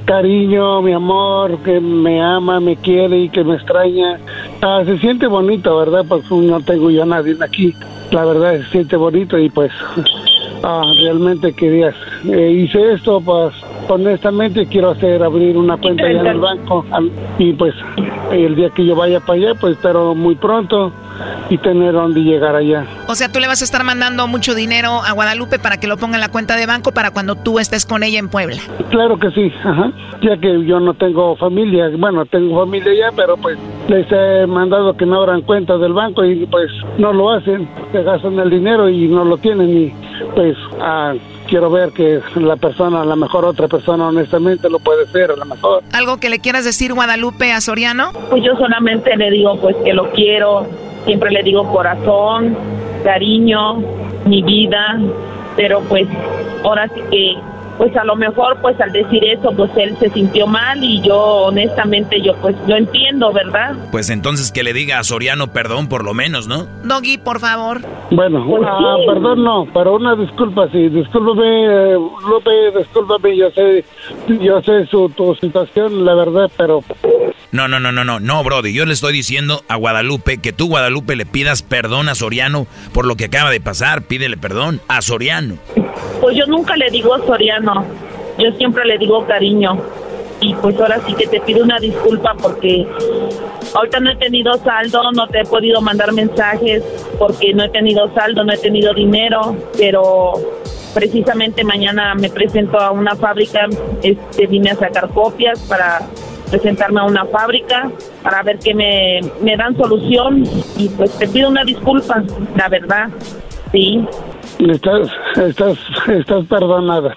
cariño, mi amor, que me ama, me quiere y que me extraña. Ah, se siente bonito, ¿verdad? Pues no tengo yo a nadie aquí. la verdad se siente bonito y pues ah, realmente querías, eh, hice esto pues honestamente quiero hacer abrir una cuenta ya en el banco y pues el día que yo vaya para allá pues pero muy pronto y tener dónde llegar allá. O sea, tú le vas a estar mandando mucho dinero a Guadalupe para que lo ponga en la cuenta de banco para cuando tú estés con ella en Puebla. Claro que sí, ajá. ya que yo no tengo familia, bueno, tengo familia ya, pero pues les he mandado que no abran cuentas del banco y pues no lo hacen, se gastan el dinero y no lo tienen y pues ah, quiero ver que la persona, a lo mejor otra persona honestamente lo puede ser, a lo mejor. ¿Algo que le quieras decir, Guadalupe, a Soriano? Pues yo solamente le digo pues que lo quiero, siempre le digo corazón, cariño, mi vida, pero pues ahora sí que pues a lo mejor pues al decir eso pues él se sintió mal y yo honestamente yo pues lo entiendo, ¿verdad? Pues entonces que le diga a Soriano perdón por lo menos, ¿no? Doggy, por favor. Bueno, Pues ah, sí. perdón no, pero una disculpa, sí, discúlpame, eh, Lupe, discúlpame, yo sé, yo sé su, tu situación, la verdad, pero No, no, no, no, no, no, Brody. Yo le estoy diciendo a Guadalupe que tú, Guadalupe, le pidas perdón a Soriano por lo que acaba de pasar. Pídele perdón a Soriano. Pues yo nunca le digo Soriano, yo siempre le digo cariño. Y pues ahora sí que te pido una disculpa porque ahorita no he tenido saldo, no te he podido mandar mensajes porque no he tenido saldo, no he tenido dinero, pero precisamente mañana me presento a una fábrica, este vine a sacar copias para presentarme a una fábrica para ver que me, me dan solución. Y pues te pido una disculpa, la verdad, sí. estás, estás, estás perdonada.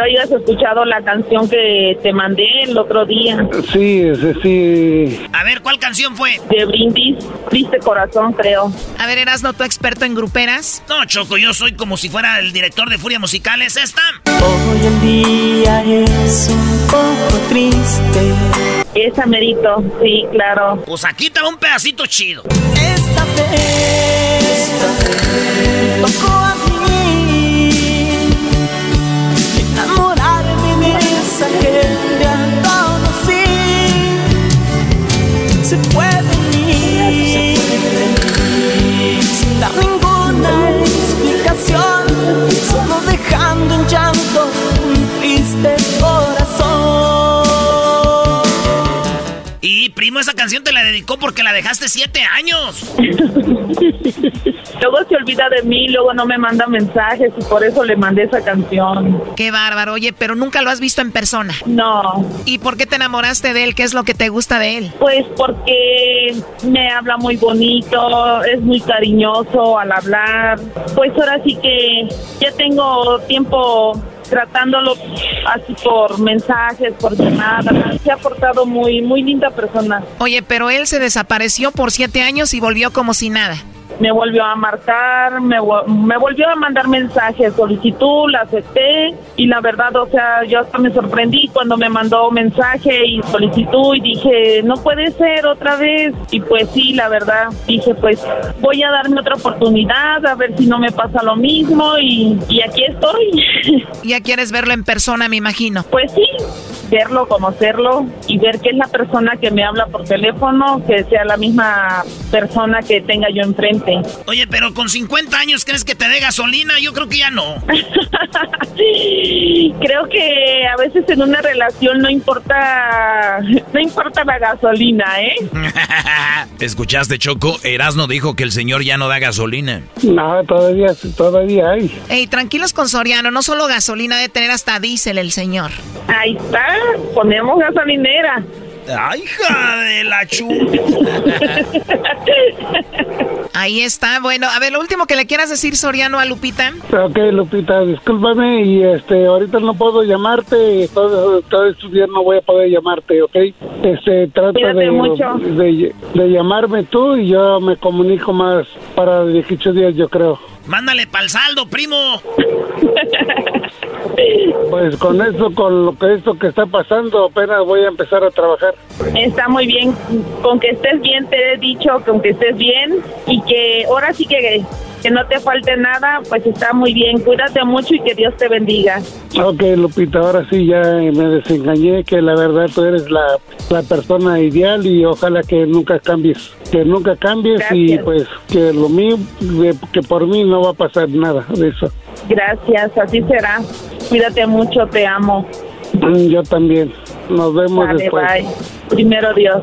Espero hayas escuchado la canción que te mandé el otro día. Sí, sí, sí. A ver, ¿cuál canción fue? De Brindis, Triste Corazón, creo. A ver, Erasno, ¿tú experto en gruperas? No, Choco, yo soy como si fuera el director de Furia Musical. ¿Es esta? Hoy el día es un poco triste. Esa merito, sí, claro. Pues aquí te va un pedacito chido. Esta vez Se puede Primo, esa canción te la dedicó porque la dejaste siete años. Luego se olvida de mí, luego no me manda mensajes y por eso le mandé esa canción. Qué bárbaro. Oye, pero nunca lo has visto en persona. No. ¿Y por qué te enamoraste de él? ¿Qué es lo que te gusta de él? Pues porque me habla muy bonito, es muy cariñoso al hablar. Pues ahora sí que ya tengo tiempo tratándolo así por mensajes, por llamadas. Se ha portado muy, muy linda persona. Oye, pero él se desapareció por siete años y volvió como si nada. Me volvió a marcar, me, me volvió a mandar mensajes, solicitud, la acepté y la verdad, o sea, yo hasta me sorprendí cuando me mandó mensaje y solicitud y dije, no puede ser otra vez. Y pues sí, la verdad, dije, pues voy a darme otra oportunidad, a ver si no me pasa lo mismo y, y aquí estoy. Ya quieres verlo en persona, me imagino. Pues sí, verlo, conocerlo y ver que es la persona que me habla por teléfono, que sea la misma persona que tenga yo enfrente. Oye, pero con 50 años, ¿crees que te dé gasolina? Yo creo que ya no. Creo que a veces en una relación no importa, no importa la gasolina, ¿eh? ¿Escuchaste, Choco? Erasno dijo que el señor ya no da gasolina. No, todavía, todavía hay. Ey, tranquilos con Soriano, no solo gasolina, de tener hasta diésel el señor. Ahí está, ponemos gasolinera. ¡Ay, hija de la chu! Ahí está. Bueno, a ver, lo último que le quieras decir, Soriano, a Lupita. Ok, Lupita, discúlpame y este, ahorita no puedo llamarte, todo, todo estos días no voy a poder llamarte, ¿ok? Este, trata de, mucho. de, de llamarme tú y yo me comunico más para 18 días, yo creo. Mándale pa'l saldo, primo. Pues con eso, con lo que esto que está pasando, apenas voy a empezar a trabajar. Está muy bien. Con que estés bien, te he dicho, con que estés bien y que ahora sí que que no te falte nada, pues está muy bien. Cuídate mucho y que Dios te bendiga. Ok, Lupita, ahora sí ya me desengañé, que la verdad tú eres la, la persona ideal y ojalá que nunca cambies, que nunca cambies y pues que lo mío, que por mí no va a pasar nada de eso. Gracias, así será. Cuídate mucho, te amo. Mm, Yo también. Nos vemos después. bye. Primero Dios.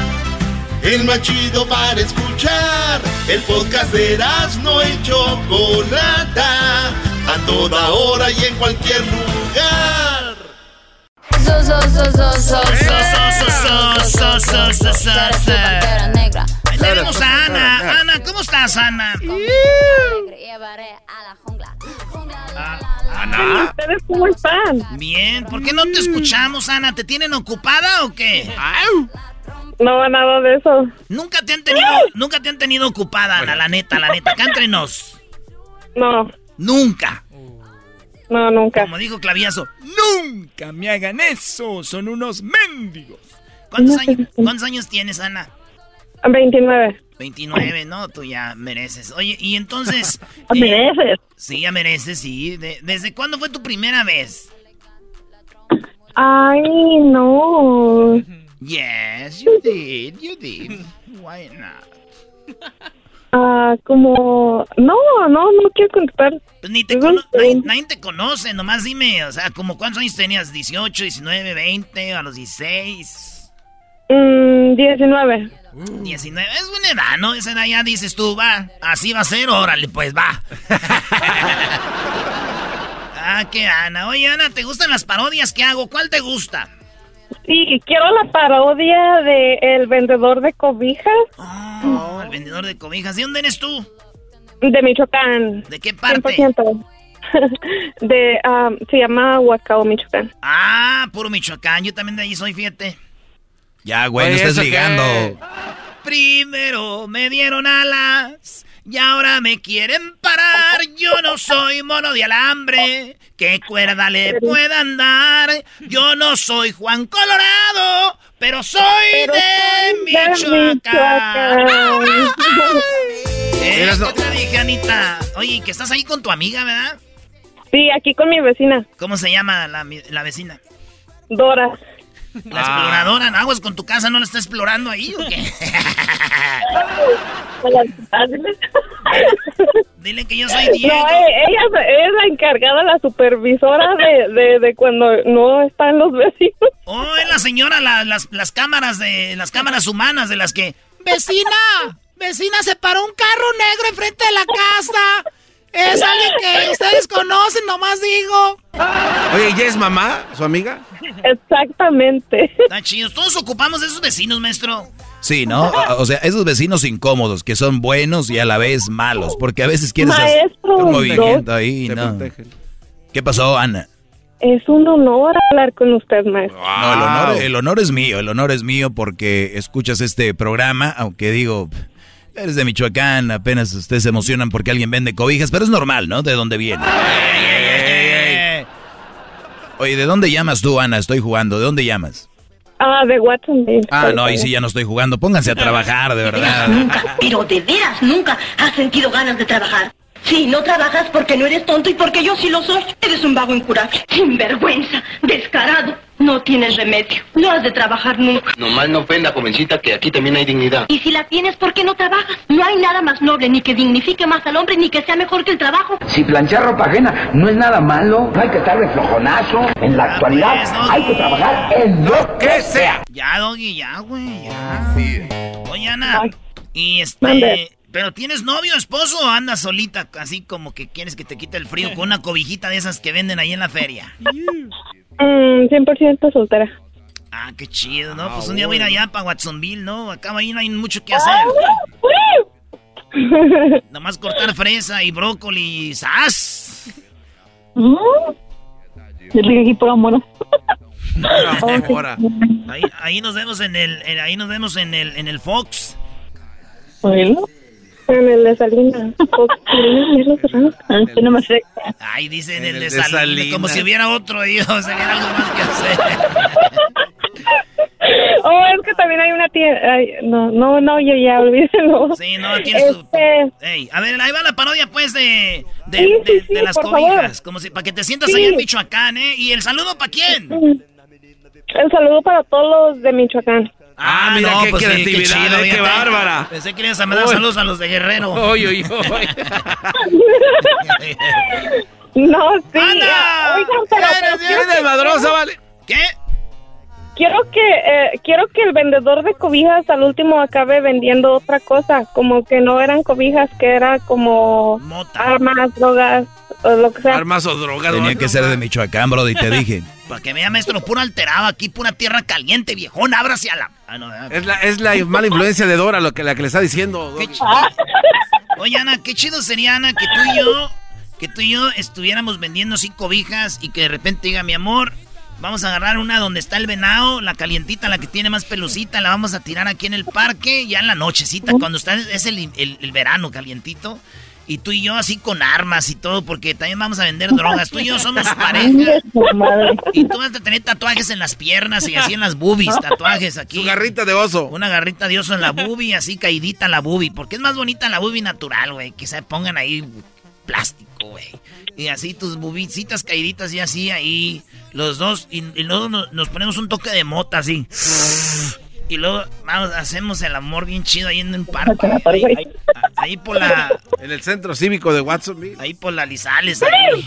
el más chido para escuchar. El podcast de no y Chocolata, a toda hora y en cualquier lugar. Ahí tenemos a Ana. Ana, ¿cómo estás, Ana? Ana. ¿Ustedes cómo están? Bien, ¿por qué no te escuchamos, Ana? ¿Te tienen ocupada o qué? No, nada de eso. Nunca te han tenido, nunca te han tenido ocupada, Ana, la neta, la neta. Acá entre nos. No. Nunca. No, nunca. Como dijo Claviazo, nunca me hagan eso. Son unos mendigos. ¿Cuántos, años, ¿Cuántos años tienes, Ana? 29. 29, ¿no? Tú ya mereces. Oye, y entonces... Ah, ¿Mereces? Sí, ya mereces, sí. De- ¿Desde cuándo fue tu primera vez? Ay, no. Yes, you did, you did. Why not? Ah, como... No, no, no quiero contestar. Pues ni te cono- nadie, nadie te conoce, nomás dime, o sea, como cuántos años tenías, 18, 19, 20, a los 16, Mm, 19. 19, es buena edad, ¿no? Esa edad ya dices tú, va, así va a ser, órale, pues va. ah, qué Ana. Oye, Ana, ¿te gustan las parodias que hago? ¿Cuál te gusta? Sí, quiero la parodia de El Vendedor de Cobijas Oh, el vendedor de cobijas. ¿De dónde eres tú? de Michoacán. ¿De qué parte? 100%. de, ah, se llama Huacao, Michoacán. Ah, puro Michoacán, yo también de ahí soy, fíjate. Ya, güey, no ¿eso qué? ligando. Primero me dieron alas y ahora me quieren parar. Yo no soy mono de alambre, ¿qué cuerda le puedan dar? Yo no soy Juan Colorado, pero soy Pero de soy de Michoacán. Michoacán. ¿Eh? Eras no- ¿Qué te dije, Anita? Oye, que estás ahí con tu amiga, ¿verdad? Sí, aquí con mi vecina, ¿Cómo se llama la, la vecina? Dora. La exploradora, ¿no? aguas con tu casa, ¿no la está explorando ahí o qué? Dile que yo soy No, Diego. eh, ella es- es la encargada, la supervisora de, de, de cuando no están los vecinos. Oh, es la señora, la- las, las cámaras de las cámaras humanas de las que. Vecina, vecina, se paró un carro negro enfrente de la casa. Es alguien que ustedes conocen, nomás digo. Oye, ¿ya es mamá, su amiga? Exactamente. Está chido. Todos ocupamos de esos vecinos, maestro. Sí, ¿no? O sea, esos vecinos incómodos que son buenos y a la vez malos, porque a veces quieres hacer Maestro, un movimiento ahí, Te ¿no? ¿Qué pasó, Ana? Es un honor hablar con usted, maestro. No, el honor, el honor es mío, el honor es mío porque escuchas este programa, aunque digo, eres de Michoacán, apenas ustedes se emocionan porque alguien vende cobijas, pero es normal, ¿no? De dónde viene. Oye, ¿de dónde llamas tú, Ana? Estoy jugando, ¿de dónde llamas? Ah, de Watsonville. Ah, no, ahí sí ya no estoy jugando, pónganse a trabajar, de verdad. Nunca, pero de veras nunca has sentido ganas de trabajar. Sí, no trabajas porque no eres tonto y porque yo sí lo soy. Eres un vago incurable, sinvergüenza, descarado. No tienes remedio. No has de trabajar nunca. Nomás no ofenda, jovencita, que aquí también hay dignidad. Y si la tienes, ¿por qué no trabajas? No hay nada más noble, ni que dignifique más al hombre, ni que sea mejor que el trabajo. Si planchar ropa ajena no es nada malo, no hay que estar de flojonazo. En la actualidad hay que trabajar en lo que sea. Ya, Doggy, ya, güey, ya. Oye, Ana, y Mande. ¿Pero tienes novio, esposo o andas solita? Así como que quieres que te quite el frío con una cobijita de esas que venden ahí en la feria. Mm, 100% soltera. Ah, qué chido, ¿no? Pues un día voy a ir allá para Watsonville, ¿no? Acá ahí no hay mucho que hacer. Nomás cortar fresa y brócoli, ¡sas! Mm. Yo dije por amor. Ahí, ahí nos vemos en el, en- ahí nos vemos en el, en el Fox. Bueno. En el de Salinas. Ah, sí, no me sé. Ay, dice en el, el de de Salinas, Salinas. como si hubiera otro ahí, o sea, hubiera algo más que hacer. Oh, es que también hay una tía. Ay, no, no, no, yo ya olvídelo. Sí, no, tienes tu... Este, Ey, a ver, ahí va la parodia, pues, de, de, Sí, de- sí, sí, de las cobijas. favor. Como si, para que te sientas Sí. allá en Michoacán, ¿eh? ¿Y el saludo para quién? El saludo para todos los de Michoacán. Ah, mira qué sí, creatividad, chido, eh, qué fíjate. bárbara. Pensé que ibas a mandar saludos a los de Guerrero. Uy, uy, uy. No, sí. ¡Anda! Oigan, pero, pero Eres quiero bien que- desmadrosa, vale. ¿Qué? Quiero que, eh, quiero que el vendedor de cobijas al último acabe vendiendo otra cosa, como que no eran cobijas, que era como armas, drogas, o lo que sea. Armas o drogas. Tenía que ser de Michoacán, bro, y te dije. Para que vea, maestro, puro alterado aquí, pura tierra caliente, viejón, ábrase a la... Ah, no, ah. Es la, es la mala influencia de Dora lo que, la que le está diciendo. Oye, Ana, qué chido sería, Ana, que tú y yo, que tú y yo estuviéramos vendiendo así cobijas y que de repente diga, mi amor, vamos a agarrar una donde está el venado, la calientita, la que tiene más pelucita, la vamos a tirar aquí en el parque, ya en la nochecita, cuando está, es el, el- el verano calientito. Y tú y yo así con armas y todo, porque también vamos a vender drogas. Tú y yo somos pareja. Y tú vas a tener tatuajes en las piernas y así en las boobies, tatuajes aquí. Su garrita de oso. Una garrita de oso en la boobie, así caidita la boobie. Porque es más bonita la boobie natural, güey. Que se pongan ahí plástico, güey. Y así tus bubicitas caíditas y así ahí. Los dos. Y, y luego nos, nos ponemos un toque de mota así. Y luego vamos, hacemos el amor bien chido ahí en el parque. Ahí, ahí- ahí por la. En el centro cívico de Watsonville. Ahí por la Lizales. Ahí.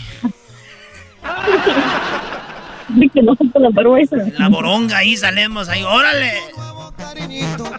que no son la vergüenza. La boronga ahí salemos ahí. ¡Órale!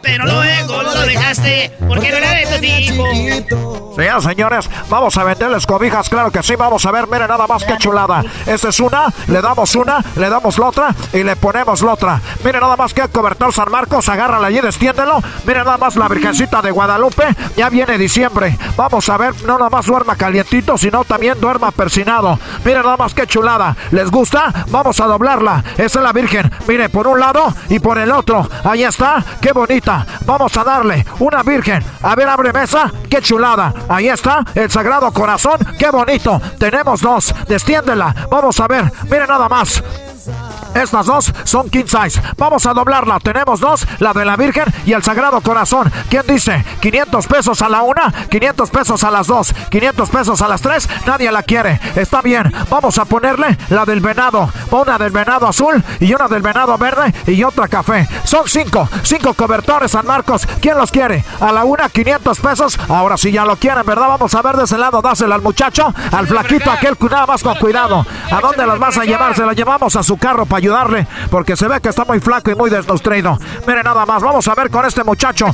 Pero luego lo dejaste porque no era de tu tipo. Señoras señores, vamos a venderles cobijas, claro que sí, vamos a ver, miren nada más que chulada. Esta es una, le damos una, le damos la otra y le ponemos la otra. Miren nada más que cobertor San Marcos, agárrala allí, destiéndelo. Miren nada más la Virgencita de Guadalupe, ya viene diciembre. Vamos a ver, no nada más duerma calientito, sino también duerma persinado. Miren nada más que chulada. ¿Les gusta? Vamos a doblarla. Esa es la Virgen. Mire, por un lado y por el otro. Ahí está, qué bonita. Vamos a darle una Virgen. A ver, abre mesa, qué chulada. Ahí está, el Sagrado Corazón, qué bonito. Tenemos dos, destiéndela. Vamos a ver, miren nada más. Estas dos son king size. Vamos a doblarla. Tenemos dos, la de la Virgen y el Sagrado Corazón. ¿Quién dice? 500 pesos a la una, 500 pesos a las dos, 500 pesos a las tres. Nadie la quiere. Está bien. Vamos a ponerle la del venado. Una del venado azul y una del venado verde y otra café. Son cinco, cinco cobertores San Marcos. ¿Quién los quiere? A la una, 500 pesos. Ahora sí ya lo quieren, ¿verdad? Vamos a ver de ese lado. Dásela al muchacho, al flaquito aquel. Nada más con cuidado. ¿A dónde las vas a llevar? Se la llevamos a su carro para ayudarle porque se ve que está muy flaco y muy desnutrido. Mire nada más, vamos a ver con este muchacho.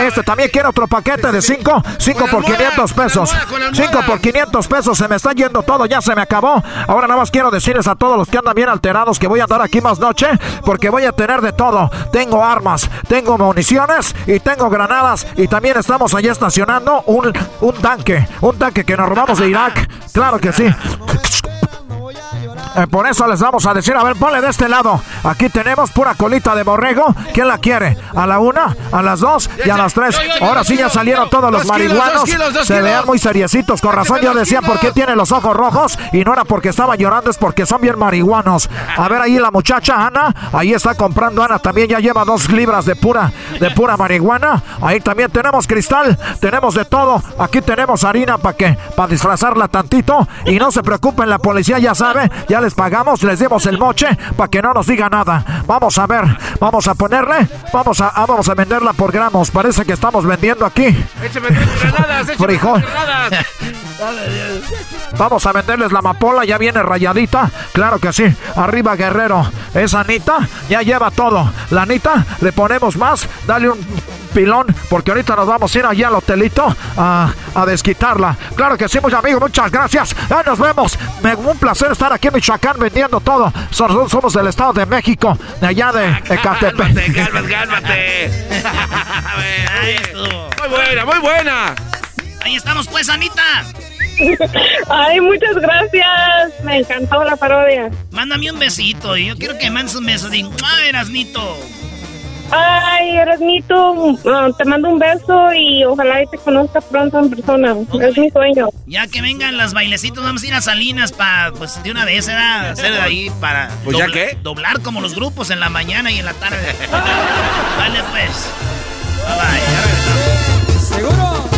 Este también quiere otro paquete de 5, 5 por 500 pesos. 5 por 500 pesos, se me está yendo todo, ya se me acabó. Ahora nada más quiero decirles a todos los que andan bien alterados que voy a andar aquí más noche porque voy a tener de todo. Tengo armas, tengo municiones y tengo granadas y también estamos allí estacionando un, un tanque, un tanque que nos robamos de Irak. Claro que sí. Eh, por eso les vamos a decir, a ver, ponle de este lado. Aquí tenemos pura colita de borrego. ¿Quién la quiere? ¿A la una, a las dos y a las tres? Ahora sí ya salieron todos los marihuanos. Se vean muy seriecitos. Con razón yo decía por qué tiene los ojos rojos. Y no era porque estaba llorando, es porque son bien marihuanos. A ver ahí la muchacha Ana. Ahí está comprando Ana. También ya lleva dos libras de pura, de pura marihuana. Ahí también tenemos cristal. Tenemos de todo. Aquí tenemos harina para que, para disfrazarla tantito. Y no se preocupen, la policía ya sabe. Ya les pagamos, les dimos el moche para que no nos diga nada. Vamos a ver, vamos a ponerle, vamos a, ah, vamos a venderla por gramos. Parece que estamos vendiendo aquí. Écheme granadas, écheme Frijol. granadas. Vamos a venderles la amapola, ya viene rayadita. Claro que sí. Arriba Guerrero. Esa Anita ya lleva todo. La Anita le ponemos más. Dale un pilón, porque ahorita nos vamos a ir allá al hotelito a, a desquitarla. Claro que sí, mis amigos, muchas gracias. Ya nos vemos. Me, un placer estar aquí en Michoacán vendiendo todo. Somos, somos del Estado de México, de allá de Ecatepec. Cálmate, cálmate, cálmate. Muy buena, muy buena. Ahí estamos pues, Anita. Ay, muchas gracias. Me encantó la parodia. Mándame un besito. Yo quiero que mandes un beso. Digo, ah, Erasnito. Ay, Erasmito, te mando un beso y ojalá te conozca pronto en persona. Es mi sueño. Ya que vengan las bailecitos, vamos a ir a Salinas para, pues de una vez, ¿verdad? Hacer de ahí para. Pues ya qué? Doblar como los grupos en la mañana y en la tarde. vale, pues. Bye bye. ¿Seguro?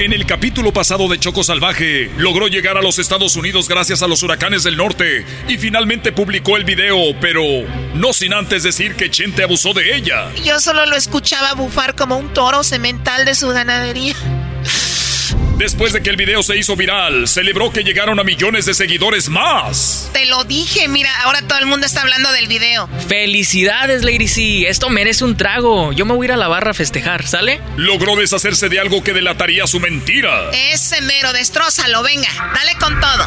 En el capítulo pasado de Choco Salvaje, logró llegar a los Estados Unidos gracias a los huracanes del norte y finalmente publicó el video, pero no sin antes decir que Chente abusó de ella. Yo solo lo escuchaba bufar como un toro semental de su ganadería. Después de que el video se hizo viral, celebró que llegaron a millones de seguidores más. Te lo dije, mira, ahora todo el mundo está hablando del video. Felicidades, Lady C. Esto merece un trago. Yo me voy a ir a la barra a festejar, ¿sale? Logró deshacerse de algo que delataría su mentira. Ese mero, destrózalo, venga, dale con todo.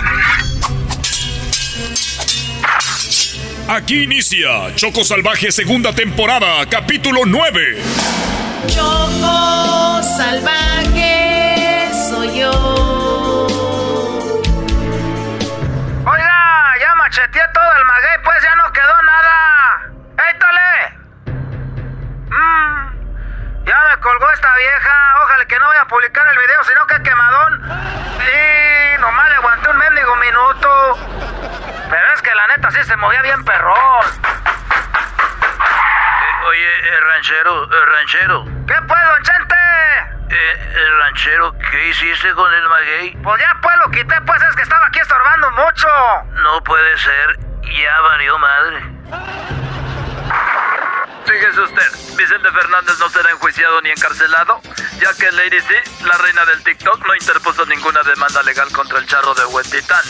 Aquí inicia Choco Salvaje segunda temporada, capítulo 9. Choco Salvaje yo. Oiga, ya macheteé todo el maguey, pues ya no quedó nada. ¡Éitale! Mmm, ya me colgó esta vieja. Ojalá que no vaya a publicar el video, sino que quemadón. Sí, nomás le aguanté un mendigo minuto. Pero es que la neta sí se movía bien perrón. Oye, eh, ranchero, eh, ranchero. ¿Qué pues, don Chente? Eh, el ranchero, ¿qué hiciste con el maguey? Pues ya pues lo quité, pues es que estaba aquí estorbando mucho. No puede ser, ya valió madre. Fíjese usted, Vicente Fernández no será enjuiciado ni encarcelado, ya que Lady C, la reina del TikTok, no interpuso ninguna demanda legal contra el charro de Huentitán.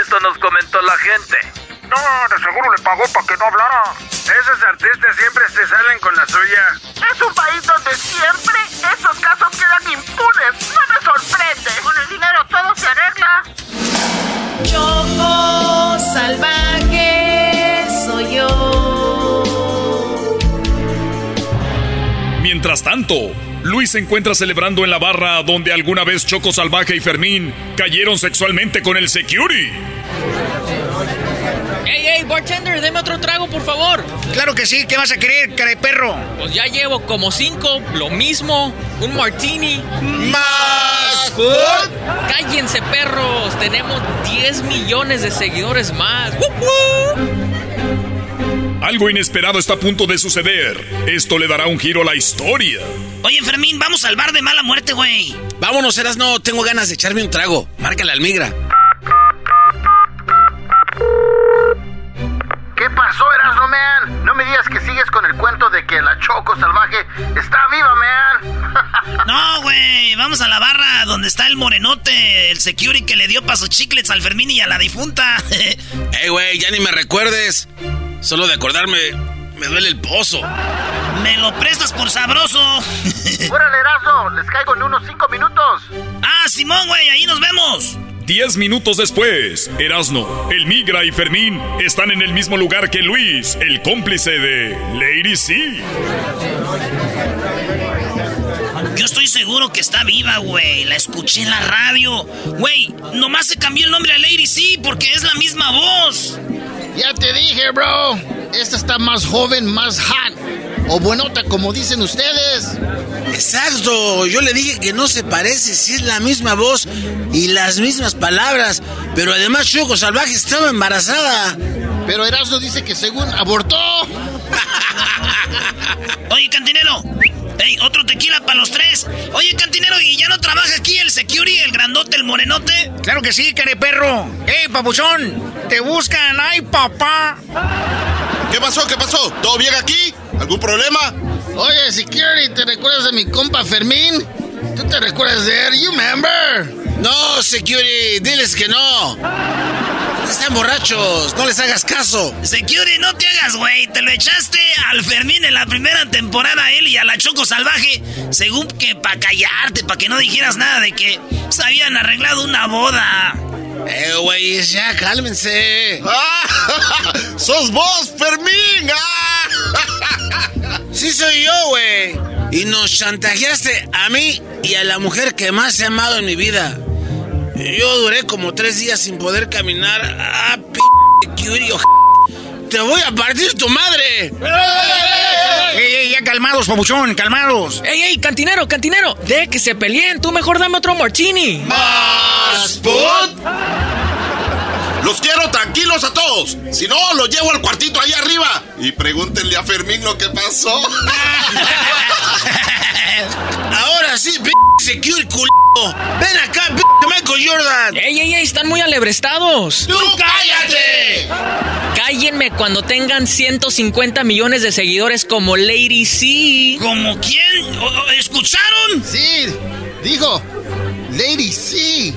Esto nos comentó la gente. No, de seguro le pagó para que no hablara. Esos artistas siempre se salen con la suya. Es un país donde siempre esos casos quedan impunes. No me sorprende. Con el dinero todo se arregla. Choco Salvaje soy yo. Mientras tanto, Luis se encuentra celebrando en la barra donde alguna vez Choco Salvaje y Fermín cayeron sexualmente con el security. ¡Ey, ey, bartender! Deme otro trago, por favor. Claro que sí, ¿qué vas a querer, cara de perro? Pues ya llevo como cinco, lo mismo, un martini. ¡Más ¡Cállense, perros! Tenemos 10 millones de seguidores más. Algo inesperado está a punto de suceder. Esto le dará un giro a la historia. Oye, Fermín, vamos al bar de mala muerte, güey. Vámonos, Eras, no tengo ganas de echarme un trago. Márcale al migra. Pasó, Erasmo, man? No me digas que sigues con el cuento de que la Choco Salvaje está viva, man. No, güey, vamos a la barra donde está el morenote, el security que le dio pasos chiclets al Fermín y a la difunta. Ey, güey, ya ni me recuerdes. Solo de acordarme, me duele el pozo. ¿Me lo prestas por sabroso? Órale, Erasmo, les caigo en unos cinco minutos. ah, Simón, güey, ahí nos vemos. Diez minutos después, Erasno, el Migra y Fermín están en el mismo lugar que Luis, el cómplice de Lady C. Yo estoy seguro que está viva, güey. La escuché en la radio. Güey, nomás se cambió el nombre a Lady C porque es la misma voz. Ya te dije, bro. Esta está más joven, más hot. O buenota, como dicen ustedes. Exacto, yo le dije que no se parece, si es la misma voz y las mismas palabras, pero además Choco Salvaje estaba embarazada. Pero Erasmo dice que según abortó. Oye, cantinero. Ey, otro tequila para los tres. Oye, cantinero, ¿y ya no trabaja aquí el security, el grandote, el morenote? Claro que sí, care perro. ¡Ey, papuchón! ¡Te buscan! ¡Ay, papá! ¿Qué pasó? ¿Qué pasó? ¿Todo bien aquí? ¿Algún problema? Oye, security, ¿te recuerdas de mi compa Fermín? ¿Tú te recuerdas de él? You remember? No, security, diles que no. Están borrachos, no les hagas caso. Security, no te hagas, güey. Te lo echaste al Fermín en la primera temporada a él y a la Choco Salvaje. Según que para callarte, para que no dijeras nada de que se habían arreglado una boda. Eh, güey, ya cálmense. ¡Sos vos, Fermín! sí soy yo, güey. Y nos chantajeaste a mí y a la mujer que más he amado en mi vida. Yo duré como tres días sin poder caminar. ¡Ah, p curio! ¡Te voy a partir tu madre! ¡Ey, ey, ya calmados, papuchón, calmados! ¡Ey, ey, cantinero, cantinero! De que se peleen, tú mejor dame otro martini. ¡Más put! Los quiero tranquilos a todos. Si no, los llevo al cuartito ahí arriba. Y pregúntenle a Fermín lo que pasó. Ahora sí, p secure culo. Ven acá, p Michael Jordan. ¡Ey, ey, ey! Están muy alebrestados. ¡Tú cállate! Cállenme cuando tengan 150 millones de seguidores como Lady C. ¿Como quién? ¿Escucharon? Sí, dijo Lady C.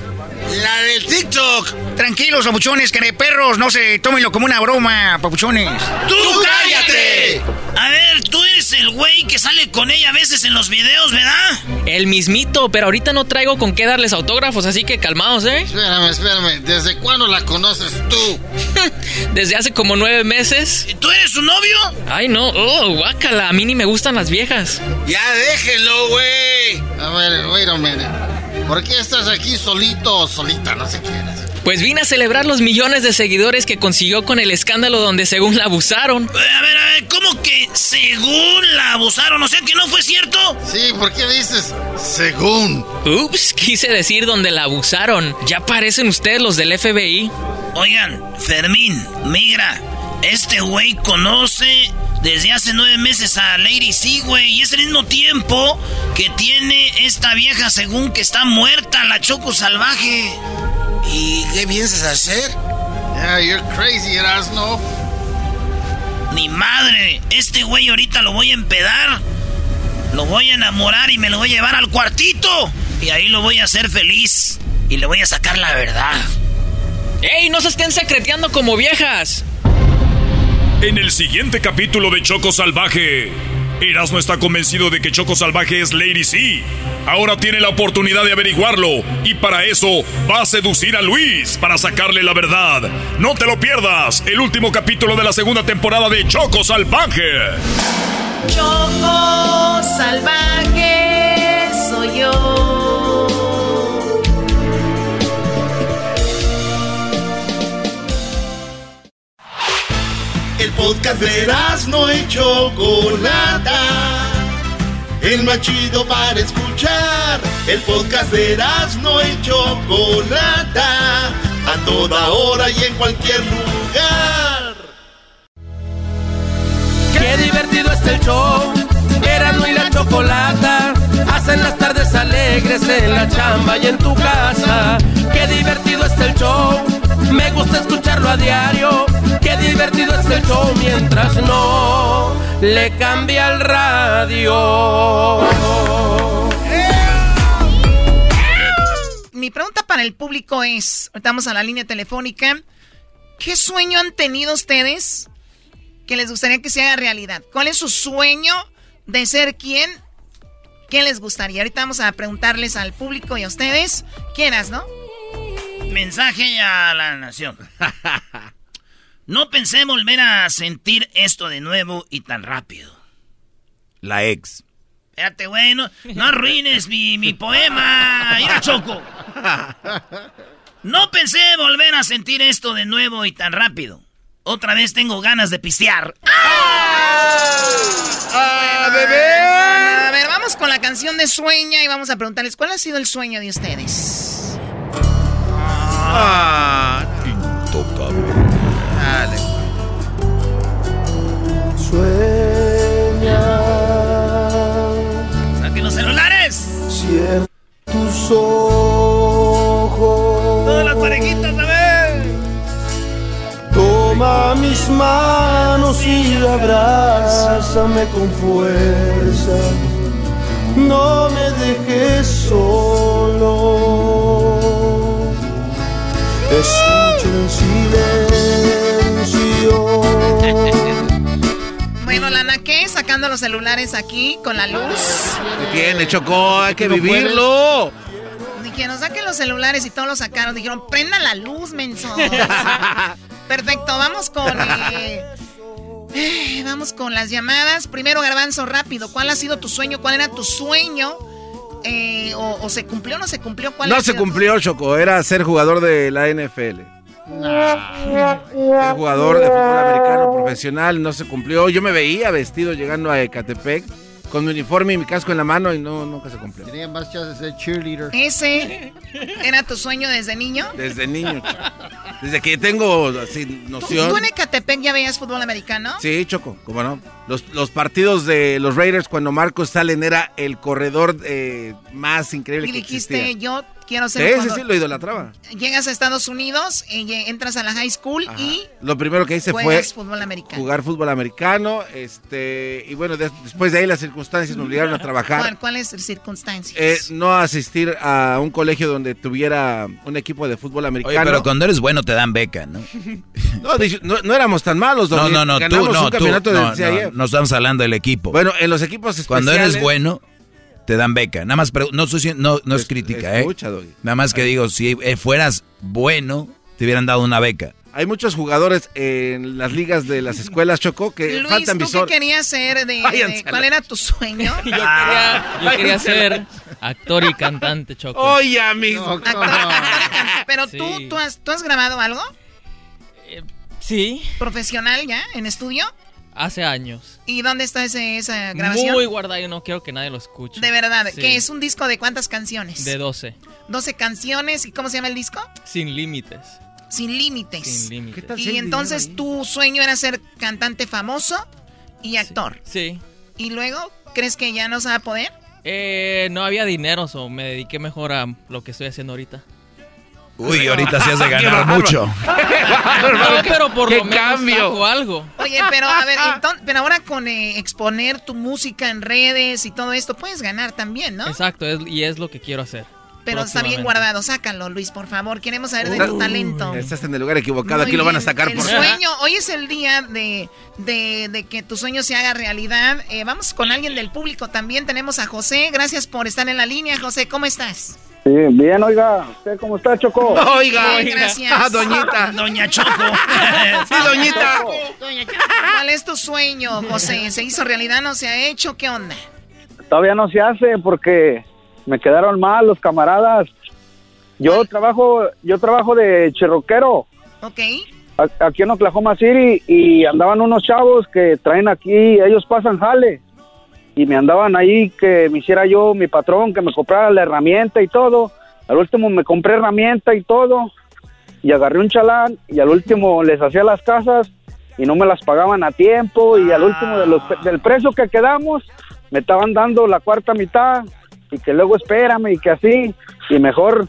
La del TikTok. Tranquilos, papuchones, perros, no se tómenlo como una broma, papuchones. ¡Tú cállate! A ver, tú eres el güey que sale con ella a veces en los videos, ¿verdad? El mismito, pero ahorita no traigo con qué darles autógrafos, así que calmados, ¿eh? Espérame, espérame. ¿Desde cuándo la conoces tú? Desde hace como nueve meses. ¿Tú eres su novio? Ay, no. Oh, guácala. A mí ni me gustan las viejas. Ya déjenlo, güey. A ver, wait a minute. ¿Por qué estás aquí solito o solita? No sé qué eres. Pues vine a celebrar los millones de seguidores que consiguió con el escándalo donde según la abusaron. A ver, a ver, ¿cómo que según la abusaron? O sea que no fue cierto. Sí, ¿por qué dices según? Ups, quise decir donde la abusaron. Ya parecen ustedes los del FBI. Oigan, Fermín, migra, este güey conoce desde hace nueve meses a Lady C, güey. Y es el mismo tiempo que tiene esta vieja según que está muerta, la Choco Salvaje. ¿Y qué piensas hacer? Yeah, you're crazy, Erasno. Ni madre, este güey ahorita lo voy a empedar. Lo voy a enamorar y me lo voy a llevar al cuartito. Y ahí lo voy a hacer feliz. Y le voy a sacar la verdad. ¡Ey, no se estén secreteando como viejas! En el siguiente capítulo de Choco Salvaje, Erasmo está convencido de que Choco Salvaje es Lady C. Ahora tiene la oportunidad de averiguarlo y para eso va a seducir a Luis para sacarle la verdad. No te lo pierdas, el último capítulo de la segunda temporada de Choco Salvaje. Choco Salvaje soy yo. Podcast de no y Chocolata. El más chido para escuchar. El podcast de no y Chocolata. A toda hora y en cualquier lugar. Qué divertido está el show. Erasmo y la Chocolata. Hacen las tardes alegres en la chamba y en tu casa. Qué divertido está el show. Me gusta escucharlo a diario. Qué divertido es el show mientras no le cambia el radio. Mi pregunta para el público es, estamos a la línea telefónica, ¿qué sueño han tenido ustedes que les gustaría que se haga realidad? ¿Cuál es su sueño de ser quién? ¿Qué les gustaría? Ahorita vamos a preguntarles al público y a ustedes. ¿Quiénes, no? Mensaje a la nación. No pensé volver a sentir esto de nuevo y tan rápido. La ex. Espérate, güey, no, no arruines mi, mi poema. Mira, Choco. No pensé volver a sentir esto de nuevo y tan rápido. Otra vez tengo ganas de pistear. ¡Ah, bebé! vamos con la canción de Sueña y vamos a preguntarles cuál ha sido el sueño de ustedes. Ah, ah. intocable. Dale. Sueña. ¡Saquen los celulares! Cierra tus ojos. Todas las parejitas, a ver. Toma mis manos y abrázame con fuerza no me dejes solo. Escucha el silencio. Bueno, Lana, ¿qué? Sacando los celulares aquí con la luz. ¿Qué tiene, Choco? Hay que vivirlo. Dijeron, saquen los celulares y todos los sacaron. Dijeron, prenda la luz, menso. Perfecto, vamos con... eh, eh, vamos con las llamadas. Primero, Garbanzo, rápido. ¿Cuál ha sido tu sueño? ¿Cuál era tu sueño? Eh, o, o se cumplió o no se cumplió? ¿Cuál No se cumplió, Choco. Era ser jugador de la NFL. Ser jugador de fútbol americano profesional. No se cumplió. Yo me veía vestido llegando a Ecatepec con mi uniforme y mi casco en la mano y no, nunca se cumplió. Tenía más chances de ser cheerleader. ¿Ese era tu sueño desde niño? Desde niño, Choco. Desde que tengo así ¿Tú, noción. tú en Ecatepec ya veías fútbol americano? Sí, Choco, cómo no. Los, los partidos de los Raiders cuando Marcos Salen era el corredor eh, más increíble Y que dijiste, existía. yo quiero ser Sí, sí, sí, lo idolatraba. Llegas a Estados Unidos, eh, entras a la high school y Lo primero que hice fue juegas fútbol americano. jugar fútbol americano, este, y bueno, de- después de ahí las circunstancias me obligaron a trabajar. ¿Cuál- ¿Cuáles circunstancias? Eh, no asistir a un colegio donde tuviera un equipo de fútbol americano. Oye, pero cuando eres bueno te dan beca, ¿no? no, no, no éramos tan malos. No, no, no, tú, no, tú. No, no, no estamos hablando del equipo. Bueno, en los equipos especiales... Cuando eres bueno, te dan beca. Nada más, no, no, no es crítica, escucha, ¿eh? Doggy. Nada más que digo, si eh, fueras bueno, te hubieran dado una beca. Hay muchos jugadores en las ligas de las escuelas, Choco, que Luis, faltan ¿tú visor. qué querías ser? De, ¿Cuál era tu sueño? Yo quería, yo quería ser actor y cantante, Choco. Oye, amigo. Pero Sí. tú, tú, has, ¿tú has grabado algo? Sí, ¿Profesional ya? ¿En estudio? Hace años. ¿Y dónde está ese, esa grabación? Muy guardado y no quiero que nadie lo escuche. De verdad, Sí. que es un disco de cuántas canciones? De 12. 12 canciones. ¿Y cómo se llama el disco? Sin límites. Sin límites. Sin límites. Y entonces tu sueño era ser cantante famoso y actor. Sí. ¿Y luego crees que ya no se va a poder? Eh, no había dinero, o me dediqué mejor a lo que estoy haciendo ahorita. Uy, ahorita se hace Qué ganar mucho. No, pero por ¡Qué lo menos cambio! saco algo. Oye, pero a ver, enton- pero ahora con eh, exponer tu música en redes y todo esto, puedes ganar también, ¿no? Exacto, es- y es lo que quiero hacer. Pero está bien guardado, sácalo, Luis, por favor. Queremos saber de tu talento. Estás en el lugar equivocado, Muy aquí lo van a sacar El por sueño, hoy es el día de, de- de que tu sueño se haga realidad. Eh, vamos con alguien del público también. Tenemos a José. Gracias por estar en la línea, José. ¿Cómo estás? Sí, bien, oiga. ¿Usted cómo está, Choco? Oiga, Bien, gracias. Ah, doñita. Doña Choco. sí, doñita. ¿Cuál es tu sueño, José? ¿Se hizo realidad? ¿No se ha hecho? ¿Qué onda? Todavía no se hace porque me quedaron mal los camaradas. Yo trabajo, yo trabajo de cherroquero Ok. aquí en Oklahoma City y andaban unos chavos que traen aquí, ellos pasan jale y me andaban ahí que me hiciera yo mi patrón, que me comprara la herramienta y todo. Al último me compré herramienta y todo y agarré un chalán y al último les hacía las casas y no me las pagaban a tiempo y al último del precio que quedamos me estaban dando la cuarta mitad y que luego espérame y que así y mejor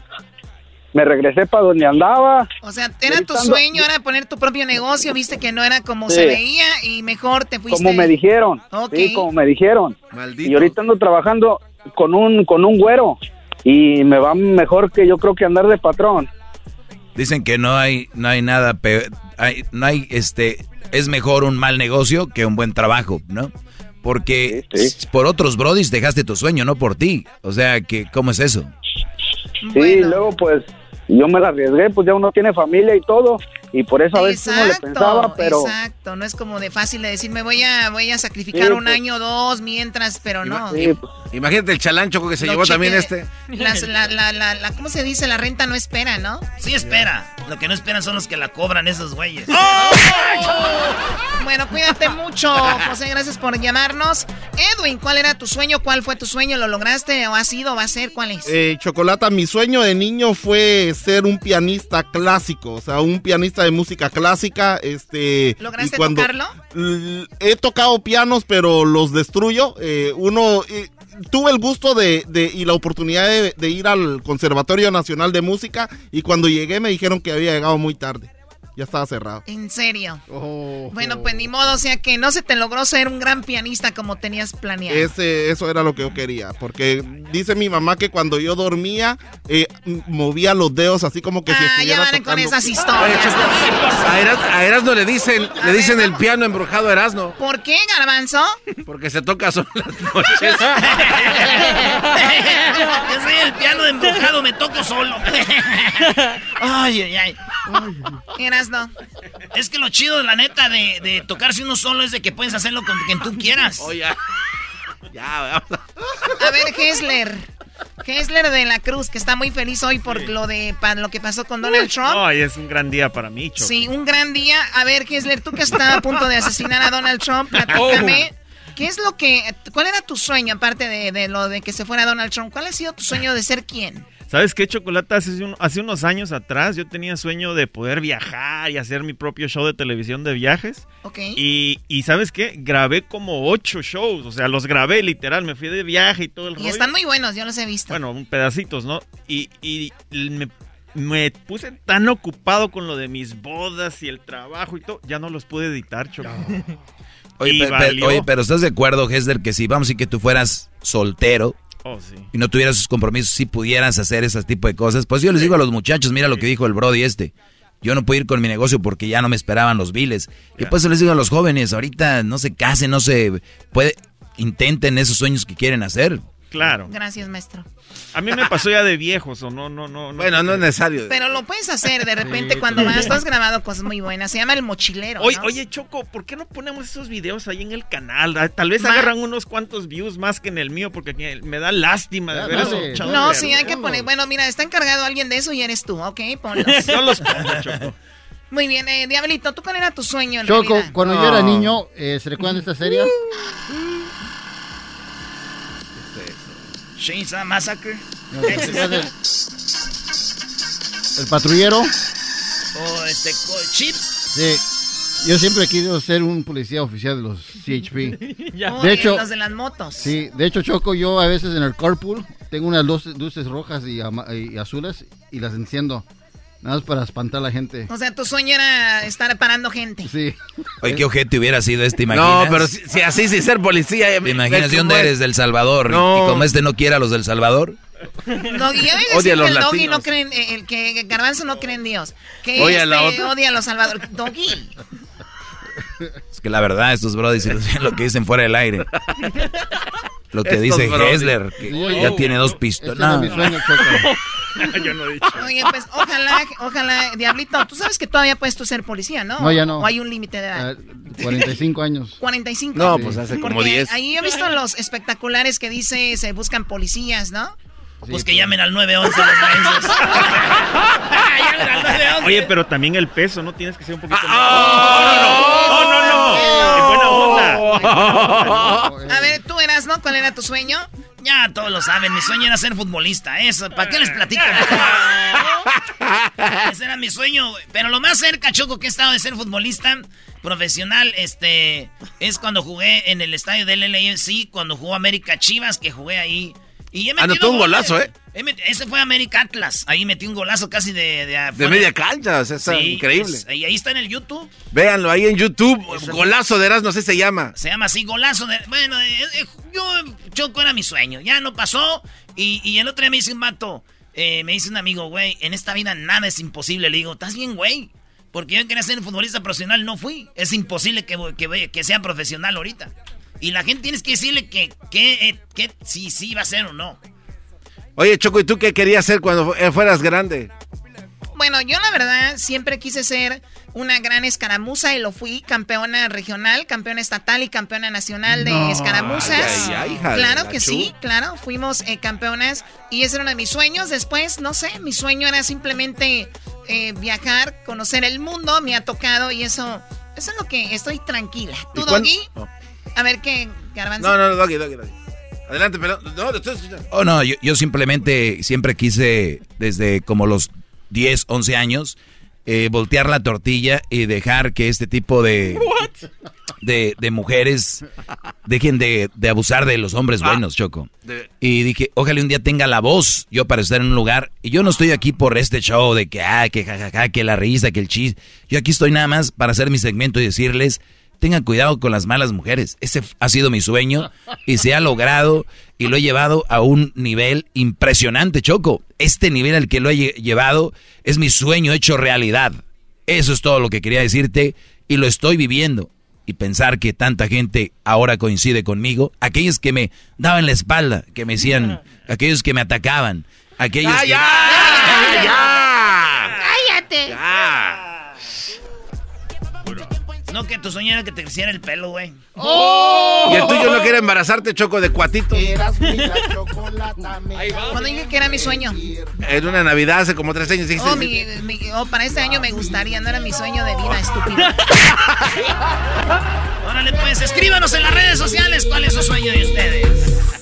me regresé para donde andaba. O sea, era tu sueño, era poner tu propio negocio, viste que no era como Sí. se veía y mejor te fuiste. como me dijeron. Ok. Sí, como me dijeron. Maldito. Y ahorita ando trabajando con un con un güero y me va mejor que yo creo que andar de patrón. Dicen que no hay, no hay nada peor, hay, no hay, este, es mejor un mal negocio que un buen trabajo, ¿no? Porque por otros brodis dejaste tu sueño, no por ti. O sea, que ¿cómo es eso? Sí, luego pues yo me la arriesgué, pues ya uno tiene familia y todo y por eso a veces uno le pensaba, pero exacto, no es como de fácil de decir, me voy a, voy a sacrificar Sí, un pues. año o dos mientras, pero no. Sí, pues, Imagínate el chalán choco que se llevó también este. Las- la, la, la, la- ¿Cómo se dice? La renta no espera, ¿no? Sí espera. Lo que no esperan son los que la cobran esos güeyes. Bueno, cuídate mucho, José, gracias por llamarnos. Edwin, ¿cuál era tu sueño? ¿Cuál fue tu sueño? ¿Lo lograste o ha sido? ¿Va a ser? ¿Cuál es? Eh, Chocolata, mi sueño de niño fue ser un pianista clásico, o sea, un pianista de música clásica. Este, ¿Lograste y cuando- tocarlo? He tocado pianos, pero los destruyo. Eh, uno, eh, tuve el gusto de, de- y la oportunidad de, de ir al Conservatorio Nacional de Música y cuando llegué me dijeron que había llegado muy tarde. Ya estaba cerrado. ¿En serio? Oh. Bueno, pues ni modo, o sea que no se te logró ser un gran pianista como tenías planeado. Ese, eso era lo que yo quería, porque dice mi mamá que cuando yo dormía eh, movía los dedos así como que si Ah, ya estuviera van con tocando. esas historias. A, Eras- a Erasno le dicen, le dicen el piano embrujado a Erasno. ¿Por qué, Garbanzo? Porque se toca solo las noches. Yo soy el piano embrujado, me toco solo. Ay, ay, ay. Eras no. Es que lo chido, la neta, de, de tocarse uno solo es de que puedes hacerlo con quien tú quieras. Oh, ya. Ya, vamos A ver, Hessler. Hessler de la Cruz, que está muy feliz hoy por lo de pa- lo que pasó con Donald Trump. Ay, es un gran día para mí, Choco. Sí, un gran día. A ver, Hessler, tú que estás a punto de asesinar a Donald Trump, platícame. ¿Qué es lo que, cuál era tu sueño, aparte de, de lo de que se fuera Donald Trump? ¿Cuál ha sido tu sueño de ser quién? ¿Sabes qué, Chocolata? Hace, un- hace unos años atrás yo tenía sueño de poder viajar y hacer mi propio show de televisión de viajes. Ok. Y, y ¿sabes qué? Grabé como ocho shows. O sea, los grabé literal. Me fui de viaje y todo el Y rollo. están muy buenos, yo los he visto. Bueno, un pedacitos, ¿no? Y, y me, me puse tan ocupado con lo de mis bodas y el trabajo y todo, ya no los pude editar, Choco. Oye, Y pe- pe- valió. oye, pero ¿estás de acuerdo, Hesler, que si vamos y que tú fueras soltero Oh, sí. y no tuvieras esos compromisos, si pudieras hacer ese tipo de cosas? Pues yo les digo a los muchachos, mira lo que dijo el Brody este. Yo no puedo ir con mi negocio porque ya no me esperaban los biles. Y pues les digo a los jóvenes, ahorita no se casen, no se puede, intenten esos sueños que quieren hacer. Claro. Gracias, maestro. A mí me pasó ya de viejos, o no, no, no. Bueno, no es necesario. Pero lo puedes hacer de repente Sí, cuando vas. Has grabado cosas muy buenas. Se llama El Mochilero. Oye, ¿no? oye, Choco, ¿por qué no ponemos esos videos ahí en el canal? Ah, Tal vez Ma- agarran unos cuantos views más que en el mío, porque me da lástima de ver No, perder. sí, hay que poner. Bueno, mira, está encargado alguien de eso y eres tú, ¿ok? Ponlos. Yo los pongo, Choco. Muy bien, eh, Diablito, ¿tú cuál era tu sueño en Choco, realidad? cuando yo era niño, eh, ¿se recuerdan de esta serie? Chainsaw Massacre. El patrullero. O este, Chips. Sí. Yo siempre he querido ser un policía oficial de los CHP. Oh, De hecho, los de las motos. sí, de hecho, Choco, yo a veces en el carpool tengo unas luces, luces rojas y, y azules y las enciendo. Nada más para espantar a la gente. O sea, tu sueño era estar parando gente. Sí. Oye, qué ojete hubiera sido este, imaginas. No, pero si, si así, sin ser policía. ¿Te imaginas de dónde ¿cómo es? eres? ¿Del Salvador? Y- No. Y, como este no quiere a los del Salvador. Doggy, ya ves Odia decir a los que el Doggy no cree en, eh, el que Garbanzo no cree en Dios. Que Oye, a este la otra. odia a los salvadores. Doggy. Es que la verdad, estos brodis lo que dicen fuera del aire. Lo que Estos dice. Hessler, que ya oh, tiene dos Ese pistolas. era No. Yo no he dicho. Oye, pues ojalá, ojalá, Diablito, tú sabes que todavía puedes tú ser policía, ¿no? No, ya no. O hay un límite de edad. Ah, 45 años. 45. No, pues hace como Porque 10. Ahí he visto los espectaculares que dice se buscan policías, ¿no? Pues que llamen al 911 los mensos. llamen al 911. Oye, pero también el peso, ¿no? Tienes que ser un poquito Ah, más. No, no, no. En buena onda. A ver, tú eras, ¿no? ¿Cuál era tu sueño? Ya todos lo saben, mi sueño era ser futbolista. Eso, ¿para qué les platico? Ese era mi sueño. Pero lo más cerca, Choco, que he estado de ser futbolista profesional, este, es cuando jugué en el estadio del LAFC, cuando jugó América Chivas, que jugué ahí. Y he Anotó un goles. golazo, ¿eh? Ese fue América Atlas. Ahí metí un golazo casi de... De, De media cancha, o sea, está Sí, increíble. es- y ahí está en el YouTube. Véanlo ahí en YouTube. Golazo de Erasmo, así se llama. Se llama así, golazo de... Bueno, eh, eh, yo, Choco era mi sueño. Ya no pasó. Y, y el otro día me dice un vato, eh, me dice un amigo, güey, en esta vida nada es imposible. Le digo, ¿estás bien, güey? Porque yo quería ser un futbolista profesional, no fui. Es imposible que, que, que sea profesional ahorita. Y la gente tienes que decirle que, que, eh, que si sí va a ser o no. Oye, Choco, ¿y tú qué querías hacer cuando eh, fueras grande? Bueno, yo la verdad siempre quise ser una gran escaramuza y lo fui, campeona regional, campeona estatal y campeona nacional de No. escaramuzas. Ay, ay, ay, hija claro la que sí, claro, fuimos eh, campeonas y ese era uno de mis sueños. Después, no sé, mi sueño era simplemente eh, viajar, conocer el mundo, me ha tocado y eso, eso es lo que estoy tranquila. ¿Tú, ¿Y cuán- Doggy? A ver qué, Garbanzo. No, no, no, Doggy, Doggy, Doggy. Adelante, pero no, estoy. Oh, no, yo, yo simplemente siempre quise, desde como los 10, 11 años, eh, voltear la tortilla y dejar que este tipo de... de, de mujeres, dejen de, de abusar de los hombres Ah. buenos, Choco. Y dije, ojalá un día tenga la voz yo para estar en un lugar. Y yo no estoy aquí por este show de que, ah, que jajaja, que la risa, que el chis. Yo aquí estoy nada más para hacer mi segmento y decirles, tengan cuidado con las malas mujeres. Ese ha sido mi sueño y se ha logrado y lo he llevado a un nivel impresionante, Choco. Este nivel al que lo he lle- llevado es mi sueño hecho realidad. Eso es todo lo que quería decirte y lo estoy viviendo. Y pensar que tanta gente ahora coincide conmigo, aquellos que me daban la espalda, que me decían, aquellos que me atacaban, aquellos que... ¡Cállate! No, que tu sueño era que te creciera el pelo, güey. Y el tuyo no quiere embarazarte, Choco, de cuatito. Cuando dije que era mi sueño. En una Navidad hace como tres años dijiste... Oh, mi- mi- oh, para este año me gustaría, no era mi sueño de vida, estúpido. Órale, pues, escríbanos en las redes sociales cuál es su sueño de ustedes.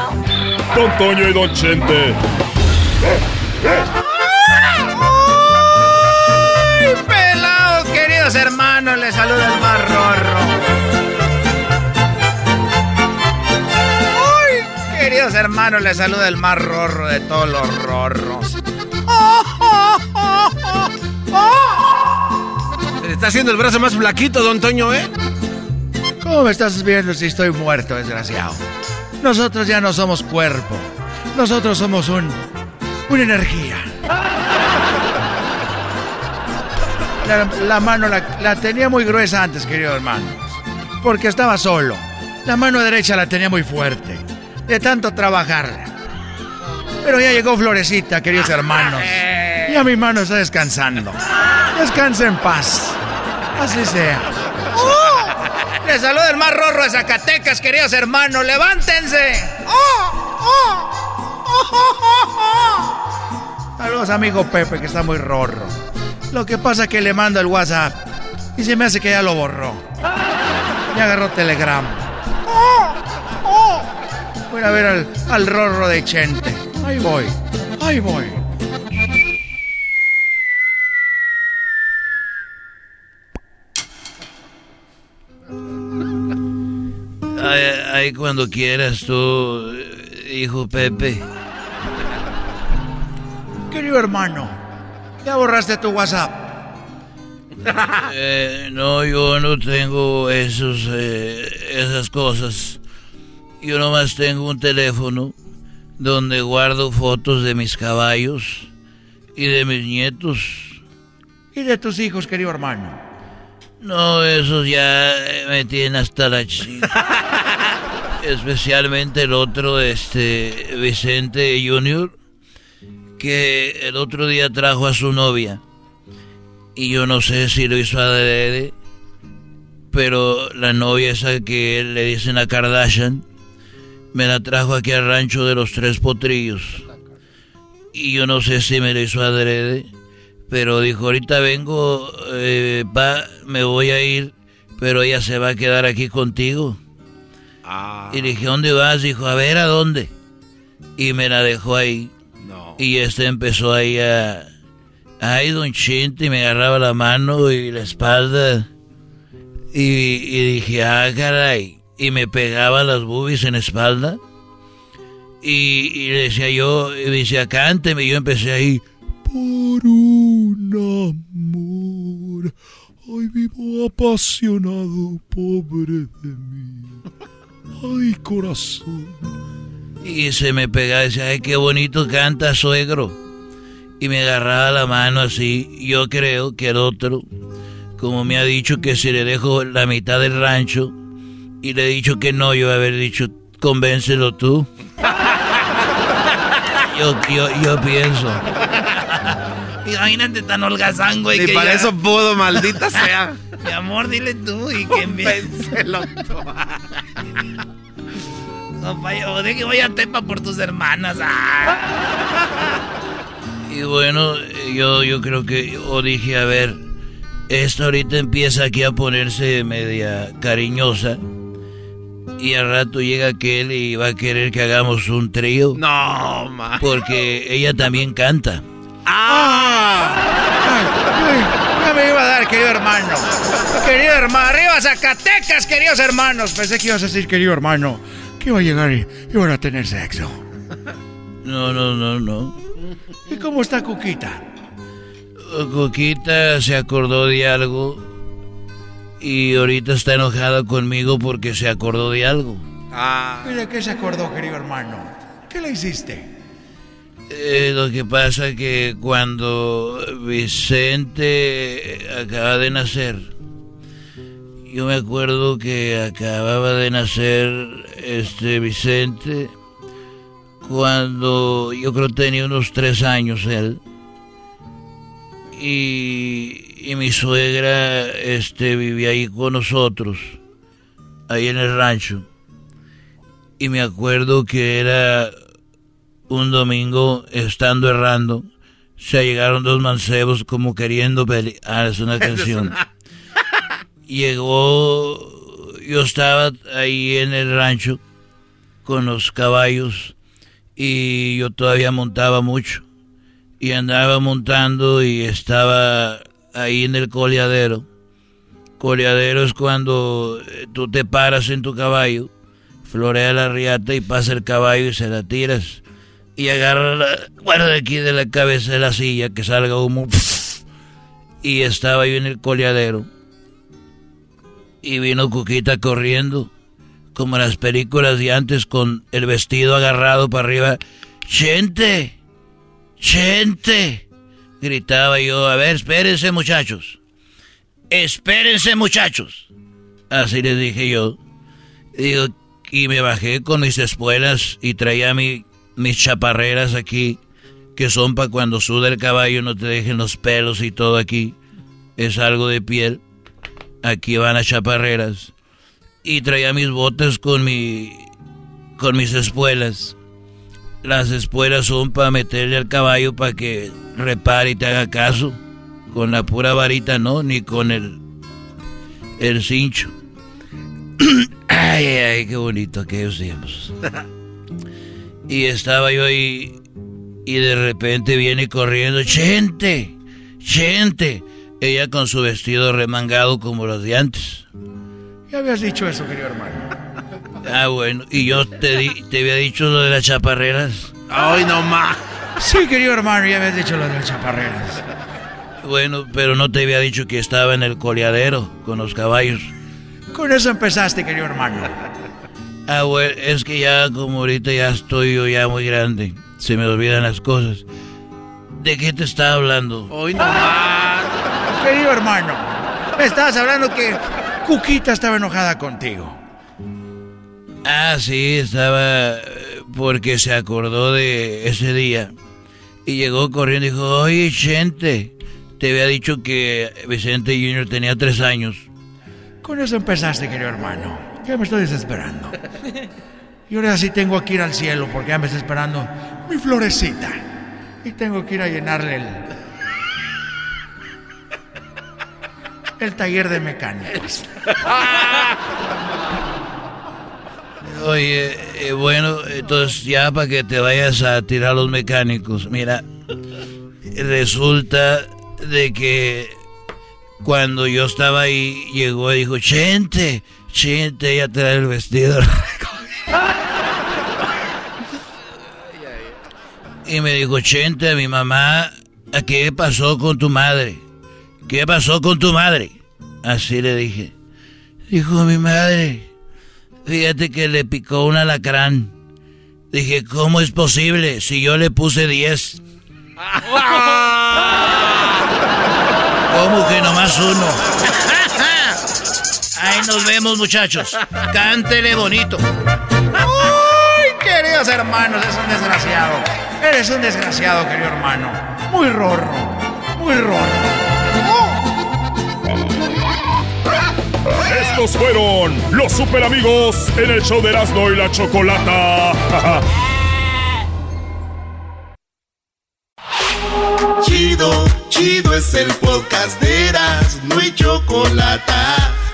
Don Toño y Don Chente. ¡Ay, pelado, queridos hermanos! Les saluda el más rorro. ¡Ay, queridos hermanos! Les saluda el más rorro de todos los rorros. Se le está haciendo el brazo más flaquito, don Toño, ¿eh? ¿Cómo me estás viendo si estoy muerto, desgraciado? Nosotros ya no somos cuerpo. Nosotros somos un... una energía. La, la mano la, la tenía muy gruesa antes, queridos hermanos. Porque estaba solo. La mano derecha la tenía muy fuerte. De tanto trabajarla. Pero ya llegó Florecita, queridos hermanos. Ya mi mano está descansando. Descansa en paz. Así sea. Les saluda el más rorro de Zacatecas, queridos hermanos. ¡Levántense! Saludos, amigo Pepe, que está muy rorro. Lo que pasa es que le mando el WhatsApp y se me hace que ya lo borró. Ya agarró Telegram. Voy a ver al, al rorro de Chente. Ahí voy, ahí voy. Ahí, cuando quieras tú, hijo Pepe. Querido hermano, ya borraste tu WhatsApp. Eh, no, yo no tengo esos, eh, esas cosas. Yo nomás tengo un teléfono donde guardo fotos de mis caballos y de mis nietos. Y de tus hijos, querido hermano. No, esos ya me tienen hasta la chica. Especialmente el otro, este, Vicente Junior, que el otro día trajo a su novia. Y yo no sé si lo hizo adrede, pero la novia esa que le dicen a Kardashian, me la trajo aquí al rancho de los tres potrillos. Y yo no sé si me lo hizo adrede, pero dijo, ahorita vengo, eh, pa, me voy a ir, pero ella se va a quedar aquí contigo. Y le dije, ¿dónde vas? Dijo, a ver, ¿a dónde? Y me la dejó ahí. Y este empezó ahí a... Ay, don Chente, y me agarraba la mano y la espalda. Y, y dije, ah, caray. Y me pegaba las boobies en la espalda. Y, y le decía yo, y me decía, cánteme. Y yo empecé ahí. Por un amor. Ay, vivo apasionado, pobre de mí. Ay, corazón. Y se me pegaba y decía, ay, qué bonito canta, suegro. Y me agarraba la mano así. Yo creo que el otro, como me ha dicho que si le dejo la mitad del rancho, y le he dicho que no, yo haber dicho, convéncelo tú. Yo, yo, yo pienso. Imagínate tan holgazán, güey. Ni que para ya- eso pudo, maldita sea. Mi amor, dile tú y que envíe. O de que voy a Tepa por tus hermanas. Y bueno, yo, yo creo que o dije, a ver, esta ahorita empieza aquí a ponerse media cariñosa. Y al rato llega aquel y va a querer que hagamos un trío. No, ma. Porque ella también canta. ¡Ah! Ya me iba a dar, querido hermano. Querido hermano, arriba Zacatecas, queridos hermanos. Pensé que ibas a decir, querido hermano, que iba a llegar y iban a tener sexo. No, no, no, no. ¿Y cómo está Cuquita? Coquita se acordó de algo y ahorita está enojada conmigo porque se acordó de algo. ¿Y de qué se acordó, querido hermano? ¿Qué le hiciste? Eh, lo que pasa que cuando Vicente acaba de nacer, yo me acuerdo que acababa de nacer este Vicente cuando yo creo tenía unos tres años él y, y mi suegra este vivía ahí con nosotros ahí en el rancho. Y me acuerdo que era un domingo estando errando se llegaron dos mancebos como queriendo pelear ah, es una canción llegó yo estaba ahí en el rancho con los caballos y yo todavía montaba mucho y andaba montando y estaba ahí en el coleadero. Coleadero es cuando eh, tú te paras en tu caballo, florea la riata y pasa el caballo y se la tiras y agarra la guarda aquí de la cabeza de la silla que salga humo y estaba yo en el coleadero y vino Cuquita corriendo como en las películas de antes con el vestido agarrado para arriba. ¡Gente! ¡Gente! Gritaba yo, a ver, espérense muchachos. Espérense muchachos. Así les dije yo. Digo, y me bajé con mis espuelas y traía mi, mis chaparreras aquí, que son para cuando suda el caballo no te dejen los pelos y todo aquí. Es algo de piel. Aquí van las chaparreras y traía mis botas con mi con mis espuelas. Las espuelas son para meterle al caballo para que repare y te haga caso. Con la pura varita no, ni con el el cincho. ay, ay, qué bonito aquellos tiempos. y estaba yo ahí y de repente viene corriendo, gente, gente. Ella con su vestido remangado como los de antes. Ya habías dicho eso, querido hermano. Ah, bueno, y yo te, di- te había dicho lo de las chaparreras. Ay, no más. Sí, querido hermano, ya habías dicho lo de las chaparreras. Bueno, pero no te había dicho que estaba en el coleadero con los caballos. Con eso empezaste, querido hermano. Ah, bueno, es que ya como ahorita ya estoy yo ya muy grande, se me olvidan las cosas. ¿De qué te estaba hablando? Hoy no más. Querido hermano, me estabas hablando que Cuquita estaba enojada contigo. Ah, sí, estaba porque se acordó de ese día y llegó corriendo y dijo, oye, gente, te había dicho que Vicente Junior tenía tres años. Con eso empezaste, querido hermano. Ya me estoy desesperando. Y ahora sí tengo que ir al cielo porque ya me está esperando mi florecita. Y tengo que ir a llenarle el. el taller de mecánicos. Oye, eh, bueno, entonces ya para que te vayas a tirar los mecánicos, mira, resulta de que cuando yo estaba ahí, llegó y dijo, Chente, Chente, ya trae el vestido. y me dijo, Chente, a mi mamá, ¿a qué pasó con tu madre? ¿Qué pasó con tu madre? Así le dije. Dijo mi madre, fíjate que le picó un alacrán. Dije, ¿cómo es posible si yo le puse 10? ¿Cómo que nomás uno? Ahí nos vemos, muchachos. Cántele bonito. ¡Ay, queridos hermanos! Es un desgraciado. Eres un desgraciado, querido hermano. Muy rorro. muy raro. Estos fueron los super amigos en el show de Erasmo y la Chocolata. Chido, chido es el podcast de Erasmo y Chocolata.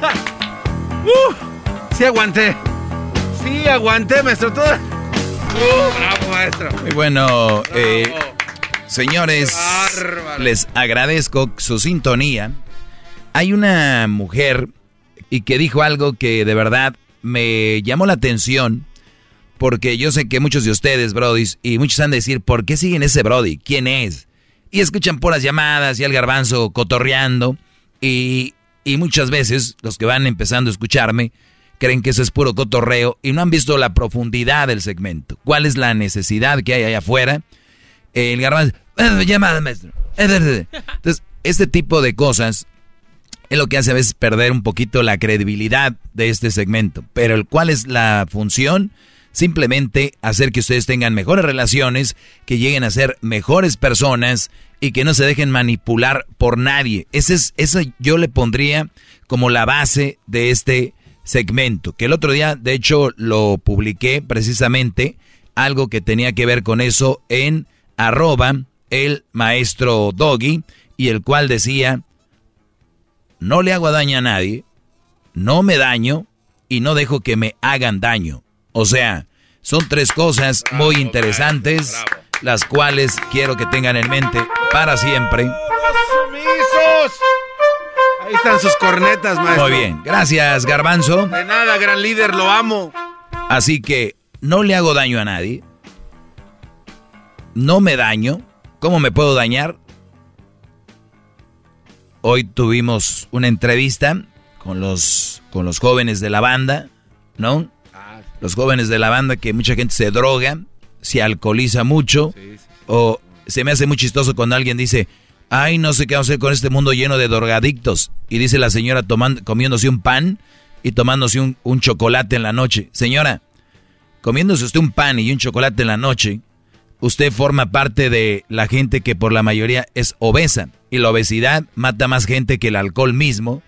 Uh, sí aguanté. Sí aguanté, maestro. Todo... Uh, bravo, maestro. Y bueno, eh, señores, les agradezco su sintonía. Hay una mujer y que dijo algo que de verdad me llamó la atención porque yo sé que muchos de ustedes, Brody, y muchos han de decir, ¿por qué siguen ese Brody? ¿Quién es? Y escuchan por las llamadas y al garbanzo cotorreando y, y muchas veces los que van empezando a escucharme creen que eso es puro cotorreo y no han visto la profundidad del segmento. ¿Cuál es la necesidad que hay allá afuera? El garbanzo, "Eh, llamada, maestro. Eh, Entonces, este tipo de cosas es lo que hace a veces perder un poquito la credibilidad de este segmento. Pero cuál es la función? Simplemente hacer que ustedes tengan mejores relaciones, que lleguen a ser mejores personas y que no se dejen manipular por nadie. Ese es, eso yo le pondría como la base de este segmento. Que el otro día, de hecho, lo publiqué precisamente, algo que tenía que ver con eso en arroba el maestro Doggy, y el cual decía, no le hago daño a nadie, no me daño y no dejo que me hagan daño. O sea, son tres cosas muy interesantes, las cuales quiero que tengan en mente para siempre. ¡Sumisos! Ahí están sus cornetas, maestro. Muy bien, gracias Garbanzo. De nada, gran líder, lo amo. Así que no le hago daño a nadie, no me daño. ¿Cómo me puedo dañar? Hoy tuvimos una entrevista con los, con los jóvenes de la banda, ¿no? Los jóvenes de la banda que mucha gente se droga, se alcoholiza mucho, o se me hace muy chistoso cuando alguien dice, ay, no sé qué vamos a hacer con este mundo lleno de drogadictos. Y dice la señora tomando, comiéndose un pan y tomándose un, un chocolate en la noche. Señora, comiéndose usted un pan y un chocolate en la noche, usted forma parte de la gente que por la mayoría es obesa. Y la obesidad mata más gente que el alcohol mismo,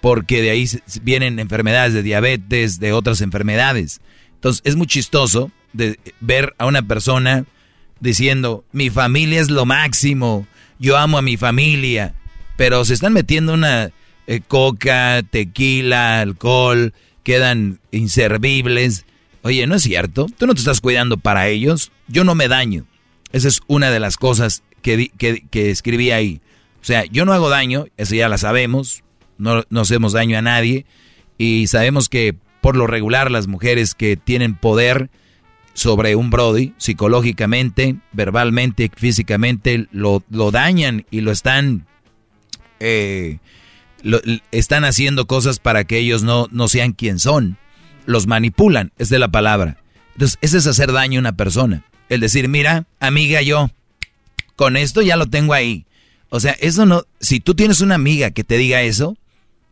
porque de ahí vienen enfermedades de diabetes, de otras enfermedades. Entonces es muy chistoso de ver a una persona diciendo, mi familia es lo máximo, yo amo a mi familia, pero se están metiendo una eh, coca, tequila, alcohol, quedan inservibles. Oye, ¿no es cierto? ¿Tú no te estás cuidando para ellos? Yo no me daño. Esa es una de las cosas que, que, que escribí ahí. O sea, yo no hago daño, eso ya la sabemos, no, no hacemos daño a nadie y sabemos que por lo regular las mujeres que tienen poder sobre un Brody, psicológicamente, verbalmente, físicamente, lo, lo dañan y lo están, eh, están haciendo cosas para que ellos no, no sean quien son. Los manipulan, es de la palabra. Entonces, ese es hacer daño a una persona. El decir, mira, amiga, yo con esto ya lo tengo ahí. O sea, eso no, si tú tienes una amiga que te diga eso,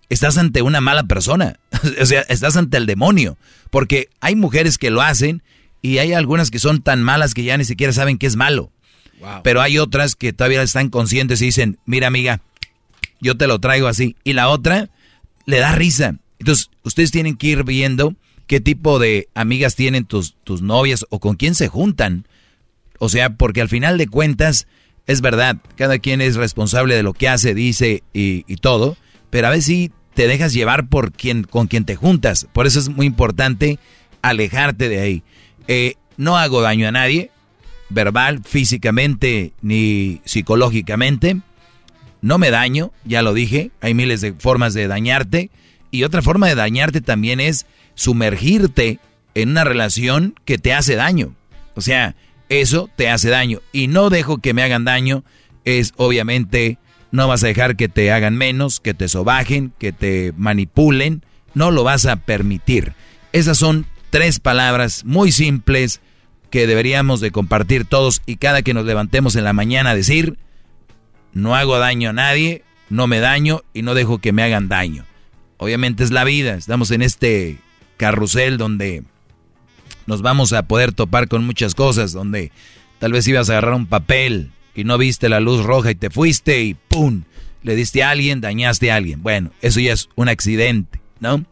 estás ante una mala persona. o sea, estás ante el demonio. Porque hay mujeres que lo hacen y hay algunas que son tan malas que ya ni siquiera saben que es malo. Pero hay otras que todavía están conscientes y dicen, mira amiga, yo te lo traigo así. Y la otra le da risa. Entonces, ustedes tienen que ir viendo qué tipo de amigas tienen tus, tus novias o con quién se juntan. O sea, porque al final de cuentas, es verdad, cada quien es responsable de lo que hace, dice y, y todo, pero a veces sí te dejas llevar por quien, con quien te juntas. Por eso es muy importante alejarte de ahí. Eh, no hago daño a nadie, verbal, físicamente ni psicológicamente. No me daño, ya lo dije, hay miles de formas de dañarte. Y otra forma de dañarte también es sumergirte en una relación que te hace daño. O sea, eso te hace daño. Y no dejo que me hagan daño es obviamente no vas a dejar que te hagan menos, que te sobajen, que te manipulen. No lo vas a permitir. Esas son tres palabras muy simples que deberíamos de compartir todos y cada que nos levantemos en la mañana decir, no hago daño a nadie, no me daño y no dejo que me hagan daño. Obviamente es la vida, estamos en este carrusel donde nos vamos a poder topar con muchas cosas, donde tal vez ibas a agarrar un papel y no viste la luz roja y te fuiste y ¡pum! Le diste a alguien, dañaste a alguien. Bueno, eso ya es un accidente, ¿no?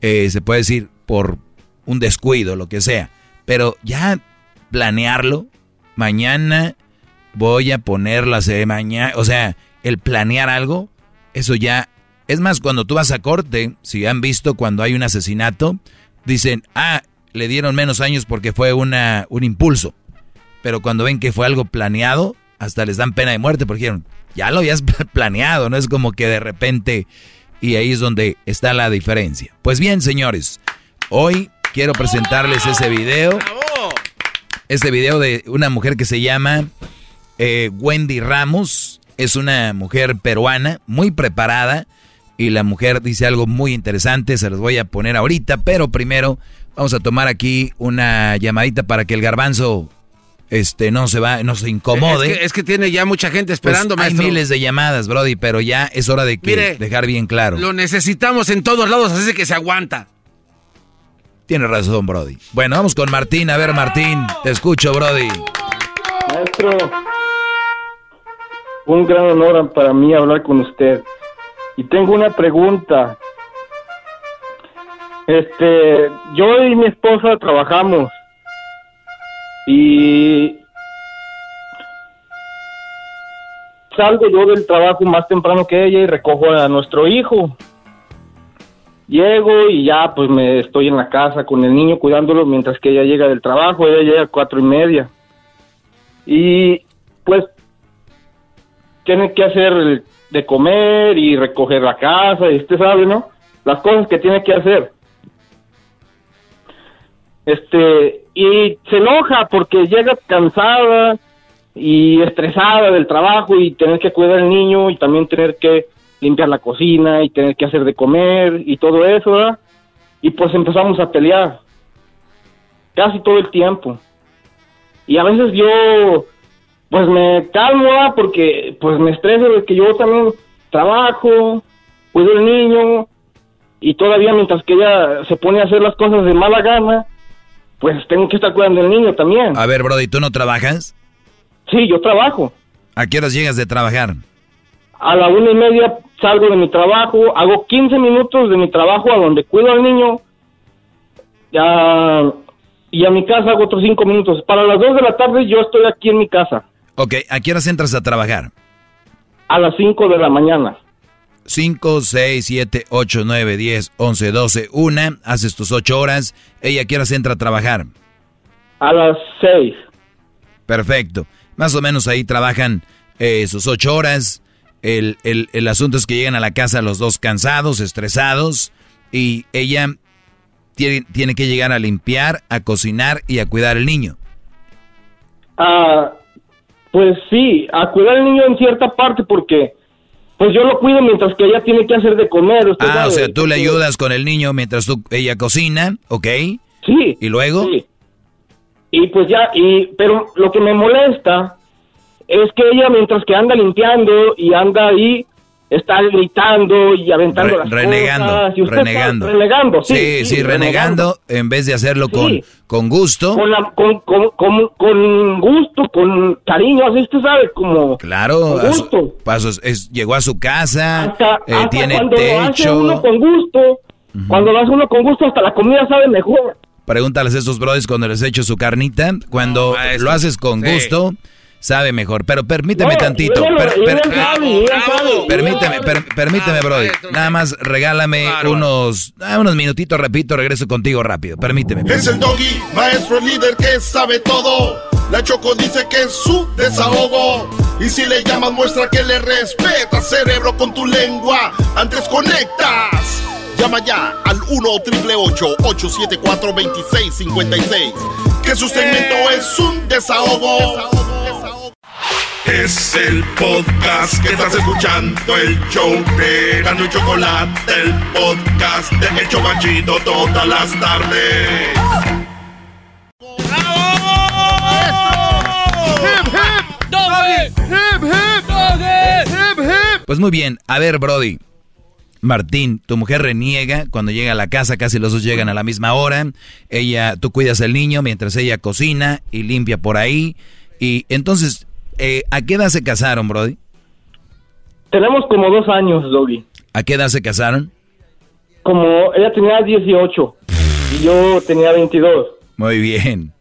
Eh, se puede decir por un descuido, lo que sea. Pero ya planearlo, mañana voy a ponerla, de mañana, o sea, el planear algo, eso ya, es más, cuando tú vas a corte, si han visto cuando hay un asesinato, dicen, ah, le dieron menos años porque fue una, un impulso. Pero cuando ven que fue algo planeado, hasta les dan pena de muerte porque dijeron, ya lo habías planeado, no es como que de repente, y ahí es donde está la diferencia. Pues bien, señores, hoy quiero presentarles ese video. Este video de una mujer que se llama eh, Wendy Ramos. Es una mujer peruana, muy preparada. Y la mujer dice algo muy interesante, se los voy a poner ahorita, pero primero vamos a tomar aquí una llamadita para que el garbanzo este no se va, no se incomode. Es que, tiene ya mucha gente pues esperando, Hay miles de llamadas, Brody, pero ya es hora de que dejar bien claro. Lo necesitamos en todos lados, así que se aguanta. Tiene razón, Brody. Bueno, vamos con Martín. A ver, Martín, te escucho, Brody. Maestro, un gran honor para mí hablar con usted. Y tengo una pregunta. Este, yo y mi esposa trabajamos y salgo yo del trabajo más temprano que ella y recojo a nuestro hijo. Llego y ya pues me estoy en la casa con el niño cuidándolo mientras que ella llega del trabajo, ella llega a cuatro y media. Y pues tiene que hacer de comer y recoger la casa y usted sabe, ¿no? Las cosas que tiene que hacer. Este, y se enoja porque llega cansada y estresada del trabajo y tener que cuidar al niño y también tener que limpiar la cocina y tener que hacer de comer y todo eso. Y pues empezamos a pelear casi todo el tiempo. Y a veces yo pues me calmo porque pues me estreso de que yo también trabajo, cuido al niño y todavía mientras que ella se pone a hacer las cosas de mala gana, pues tengo que estar cuidando del niño también. A ver, Brody, ¿tú no trabajas? Sí, yo trabajo. ¿A qué horas llegas de trabajar? A la una y media salgo de mi trabajo, hago 15 minutos de mi trabajo a donde cuido al niño ya, y a mi casa hago otros 5 minutos. Para las 2 de la tarde yo estoy aquí en mi casa. Ok, ¿a qué horas entras a trabajar? A las 5 de la mañana. 5, 6, 7, 8, 9, 10, 11, 12, 1. Haces tus 8 horas. ¿Ella a qué horas entra a trabajar? A las 6. Perfecto. Más o menos ahí trabajan eh, sus 8 horas. El, el, el asunto es que llegan a la casa los dos cansados, estresados. Y ella tiene, tiene que llegar a limpiar, a cocinar y a cuidar al niño. Ah, pues sí, a cuidar al niño en cierta parte porque pues yo lo cuido mientras que ella tiene que hacer de comer. ah, o sea, tú le ayudas con el niño mientras tú, ella cocina, ¿ok? Sí. ¿Y luego? Sí. Y pues ya, y, pero lo que me molesta es que ella mientras que anda limpiando y anda ahí, está gritando y aventando las renegando, cosas. Y renegando. renegando, sí. Sí, sí, renegando, en vez de hacerlo con, con gusto. Con, con, con, con, gusto, con cariño, así usted sabe, como... Claro, pasos, es, llegó a su casa, hasta, eh, tiene cuando techo. Lo hace uno con gusto, cuando lo hace uno con gusto, hasta la comida sabe mejor. Pregúntales a estos brothers cuando les echo su carnita. Cuando lo haces con gusto, sabe mejor. Pero permíteme tantito. permíteme, permíteme, Brody. Nada más regálame unos, ah, unos minutitos, repito, regreso contigo rápido. Permíteme. Es el doggy, maestro líder que sabe todo. La Choco dice que es su desahogo. Y si le llamas, muestra que le respeta, cerebro, con tu lengua. Antes conectas. Llama ya al 1-888-874-2656. que su segmento es un desahogo. Es el podcast que estás escuchando, el show de Gano y Chocolate, el podcast de El Chocachito todas las tardes. Pues muy bien, a ver, Brody. Martín, tu mujer reniega cuando llega a la casa, casi los dos llegan a la misma hora. Ella, tú cuidas al niño mientras ella cocina y limpia por ahí. Y entonces, eh, ¿a qué edad se casaron, Brody? Tenemos como dos años, Doggy. ¿A qué edad se casaron? Como ella tenía 18 y yo tenía 22. Muy bien.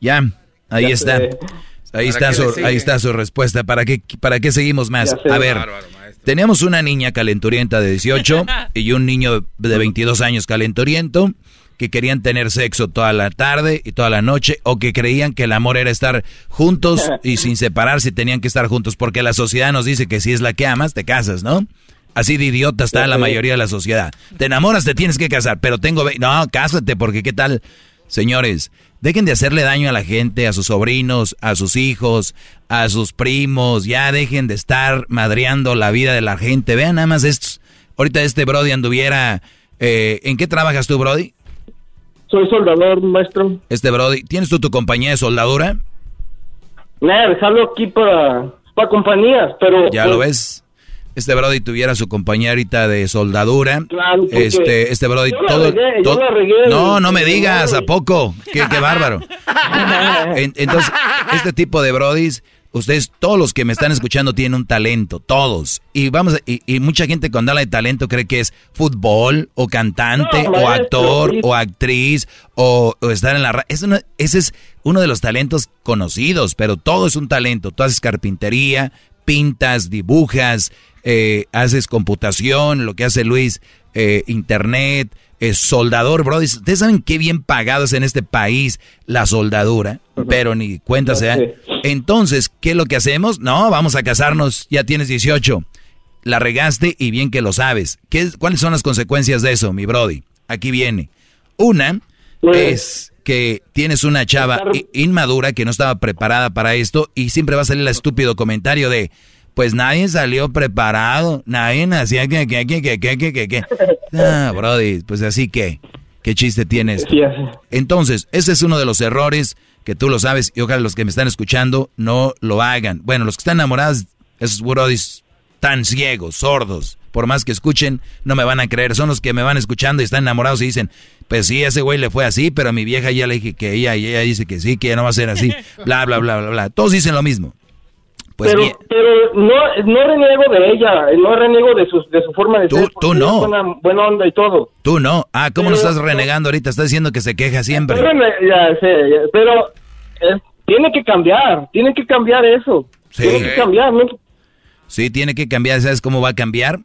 Ya, ahí Ya está. sé. Ahí ¿Para está, su, ahí está su respuesta. ¿Para qué, ¿Para qué seguimos más? A ver, Tenemos una niña calenturienta de 18 y un niño de 22 años calenturiento que querían tener sexo toda la tarde y toda la noche o que creían que el amor era estar juntos y sin separarse tenían que estar juntos porque la sociedad nos dice que si es la que amas te casas, ¿no? Así de idiota está la mayoría de la sociedad. Te enamoras, te tienes que casar, pero tengo... No, cásate porque qué tal... Señores, dejen de hacerle daño a la gente, a sus sobrinos, a sus hijos, a sus primos. Ya dejen de estar madreando la vida de la gente. Vean nada más estos. Ahorita este Brody anduviera... eh, ¿En qué trabajas tú, Brody? Soy soldador, maestro. Este Brody, ¿tienes tú tu compañía de soldadura? Nada, dejarlo aquí para, para compañías, pero... Ya pues, lo ves. Este Brody tuviera su compañía ahorita de soldadura. Claro, este, este Brody, yo todo. regué, yo todo- la regué no, no me digas. ¿a poco? Qué, qué bárbaro. En- entonces, este tipo de Brodis, ustedes, todos los que me están escuchando tienen un talento, todos. Y vamos, a- y, y mucha gente cuando habla de talento cree que es fútbol, o cantante, No, o actor, o actriz, o, o estar en la radio. ese es uno de los talentos conocidos, pero todo es un talento. Tú haces carpintería, pintas, dibujas, eh, haces computación, lo que hace Luis, eh, internet, es soldador, bro. Ustedes saben qué bien pagado es en este país la soldadura, pero ni cuenta se dan. Entonces, ¿qué es lo que hacemos? No, vamos a casarnos, ya tienes 18. La regaste y bien que lo sabes. ¿Qué, es- ¿Cuáles son las consecuencias de eso, mi Brody? Aquí viene. Una es que tienes una chava inmadura que no estaba preparada para esto y siempre va a salir el estúpido comentario de, pues nadie salió preparado, nadie hacía que, que, que, que, que, que, que, que. Ah, Brody, pues así que, ¿qué chiste tienes? Entonces, ese es uno de los errores que tú lo sabes y ojalá los que me están escuchando no lo hagan. Bueno, los que están enamorados, esos brodis tan ciegos, sordos, por más que escuchen, no me van a creer. Son los que me van escuchando y están enamorados y dicen, pues sí, ese güey le fue así, pero a mi vieja ya le dije que ella, y ella dice que sí, que ya no va a ser así, bla, bla, bla, bla, bla. Todos dicen lo mismo. Pues pero, bien, pero no, no reniego de ella, no reniego de su, de su forma de ser. tú es no. Buena, buena onda y todo. tú no. Ah, ¿cómo no Pero- estás renegando ahorita? Estás diciendo que se queja siempre. Pero, ya sé, ya- pero eh, tiene que cambiar, tiene que cambiar eso. Sí. Tiene que cambiar, ¿no? Sí, tiene que cambiar. ¿Sabes cómo va a cambiar?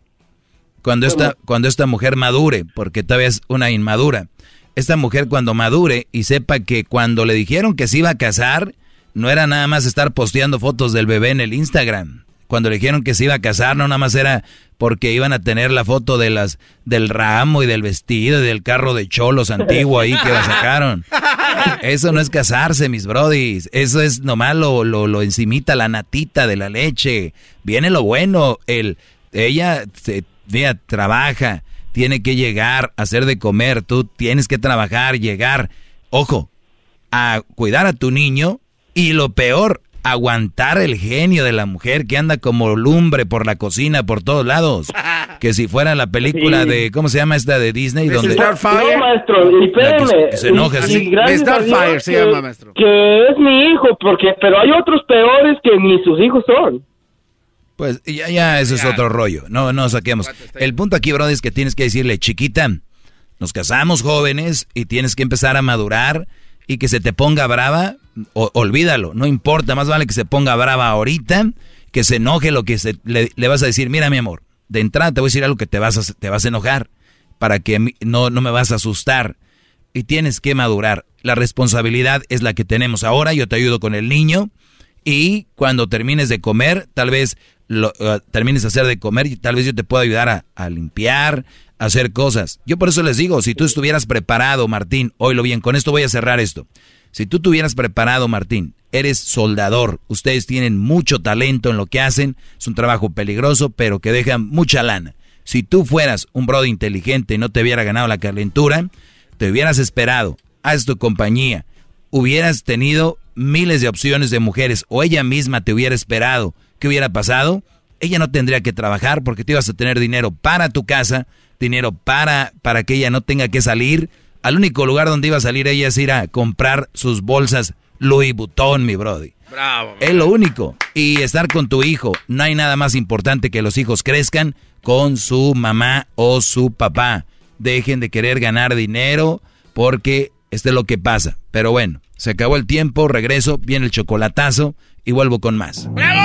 Cuando esta, cuando esta mujer madure, porque todavía es una inmadura. Esta mujer cuando madure y sepa que cuando le dijeron que se iba a casar, no era nada más estar posteando fotos del bebé en el Instagram. Cuando le dijeron que se iba a casar, no nada más era porque iban a tener la foto de las, del ramo y del vestido y del carro de cholos antiguo ahí que la sacaron. Eso no es casarse, mis brodis. Eso es nomás lo, lo, lo encimita, la natita de la leche. Viene lo bueno. El, ella, se, mira, trabaja, tiene que llegar, hacer de comer. Tú tienes que trabajar, llegar. Ojo, a cuidar a tu niño. Y lo peor, aguantar el genio de la mujer que anda como lumbre por la cocina, por todos lados. Que si fuera la película Sí. de, ¿cómo se llama esta de Disney? Donde, No, maestro, y se- se enoja, y- sí. y gracias a Starfire se llama, maestro. Que es mi hijo, porque, pero hay otros peores que ni sus hijos son. Pues ya, ya, eso es otro rollo. No, no saquemos. El punto aquí, bro, es que tienes que decirle, chiquita, nos casamos jóvenes y tienes que empezar a madurar y que se te ponga brava, olvídalo, no importa, más vale que se ponga brava ahorita, que se enoje lo que se, le, vas a decir, mira mi amor, de entrada te voy a decir algo que te vas a, te vas a enojar, para que no, no me vas a asustar. Y tienes que madurar. La responsabilidad es la que tenemos ahora, yo te ayudo con el niño, y cuando termines de comer, tal vez lo, eh, termines de hacer de comer y tal vez yo te pueda ayudar a, limpiar, a hacer cosas. Yo por eso les digo, si tú estuvieras preparado, Martín, oílo bien, con esto voy a cerrar esto. Si tú tuvieras preparado, Martín, eres soldador, ustedes tienen mucho talento en lo que hacen, es un trabajo peligroso, pero que deja mucha lana. Si tú fueras un brother inteligente y no te hubiera ganado la calentura, te hubieras esperado, haz tu compañía, hubieras tenido miles de opciones de mujeres o ella misma te hubiera esperado, ¿qué hubiera pasado? Ella no tendría que trabajar porque tú ibas a tener dinero para tu casa, dinero para, para que ella no tenga que salir. Al único lugar donde iba a salir ella es ir a comprar sus bolsas Louis Vuitton, mi brody. Bravo. Es lo único. Y estar con tu hijo. No hay nada más importante que los hijos crezcan con su mamá o su papá. Dejen de querer ganar dinero porque esto es lo que pasa. Pero bueno, se acabó el tiempo, regreso, viene el chocolatazo y vuelvo con más.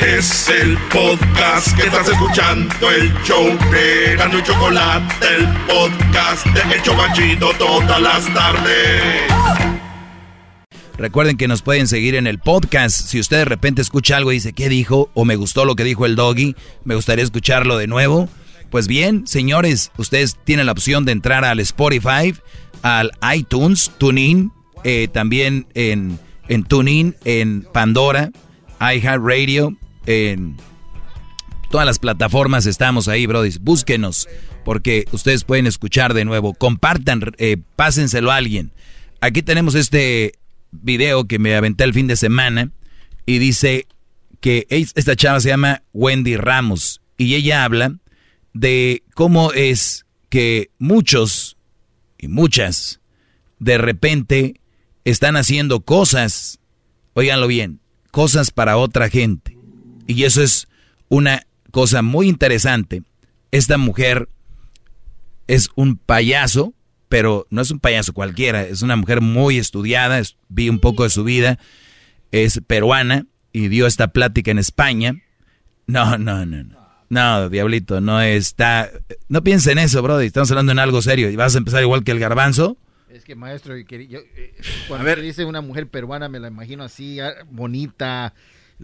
Es el podcast que estás escuchando, el show de y Chocolate, el podcast de El todas las tardes. Recuerden que nos pueden seguir en el podcast. Si usted de repente escucha algo y dice, ¿qué dijo? O me gustó lo que dijo el doggy, me gustaría escucharlo de nuevo. Pues bien, señores, ustedes tienen la opción de entrar al Spotify, al iTunes, TuneIn, eh, también en, en TuneIn, en Pandora, iHeartRadio, en todas las plataformas estamos ahí, Brody. Búsquenos, porque ustedes pueden escuchar de nuevo. Compartan, eh, pásenselo a alguien. Aquí tenemos este video que me aventé el fin de semana y dice que esta chava se llama Wendy Ramos y ella habla de cómo es que muchos y muchas de repente están haciendo cosas, oiganlo bien, cosas para otra gente. Y eso es una cosa muy interesante. Esta mujer es un payaso, pero no es un payaso cualquiera, es una mujer muy estudiada, vi un poco de su vida, es peruana y dio esta plática en España. No, no, no, no. No, diablito, no está... No piensen en eso, brother, estamos hablando en algo serio. ¿Y vas a empezar igual que el garbanzo? Es que maestro, yo, eh, cuando ver. dice una mujer peruana me la imagino así, ah, bonita,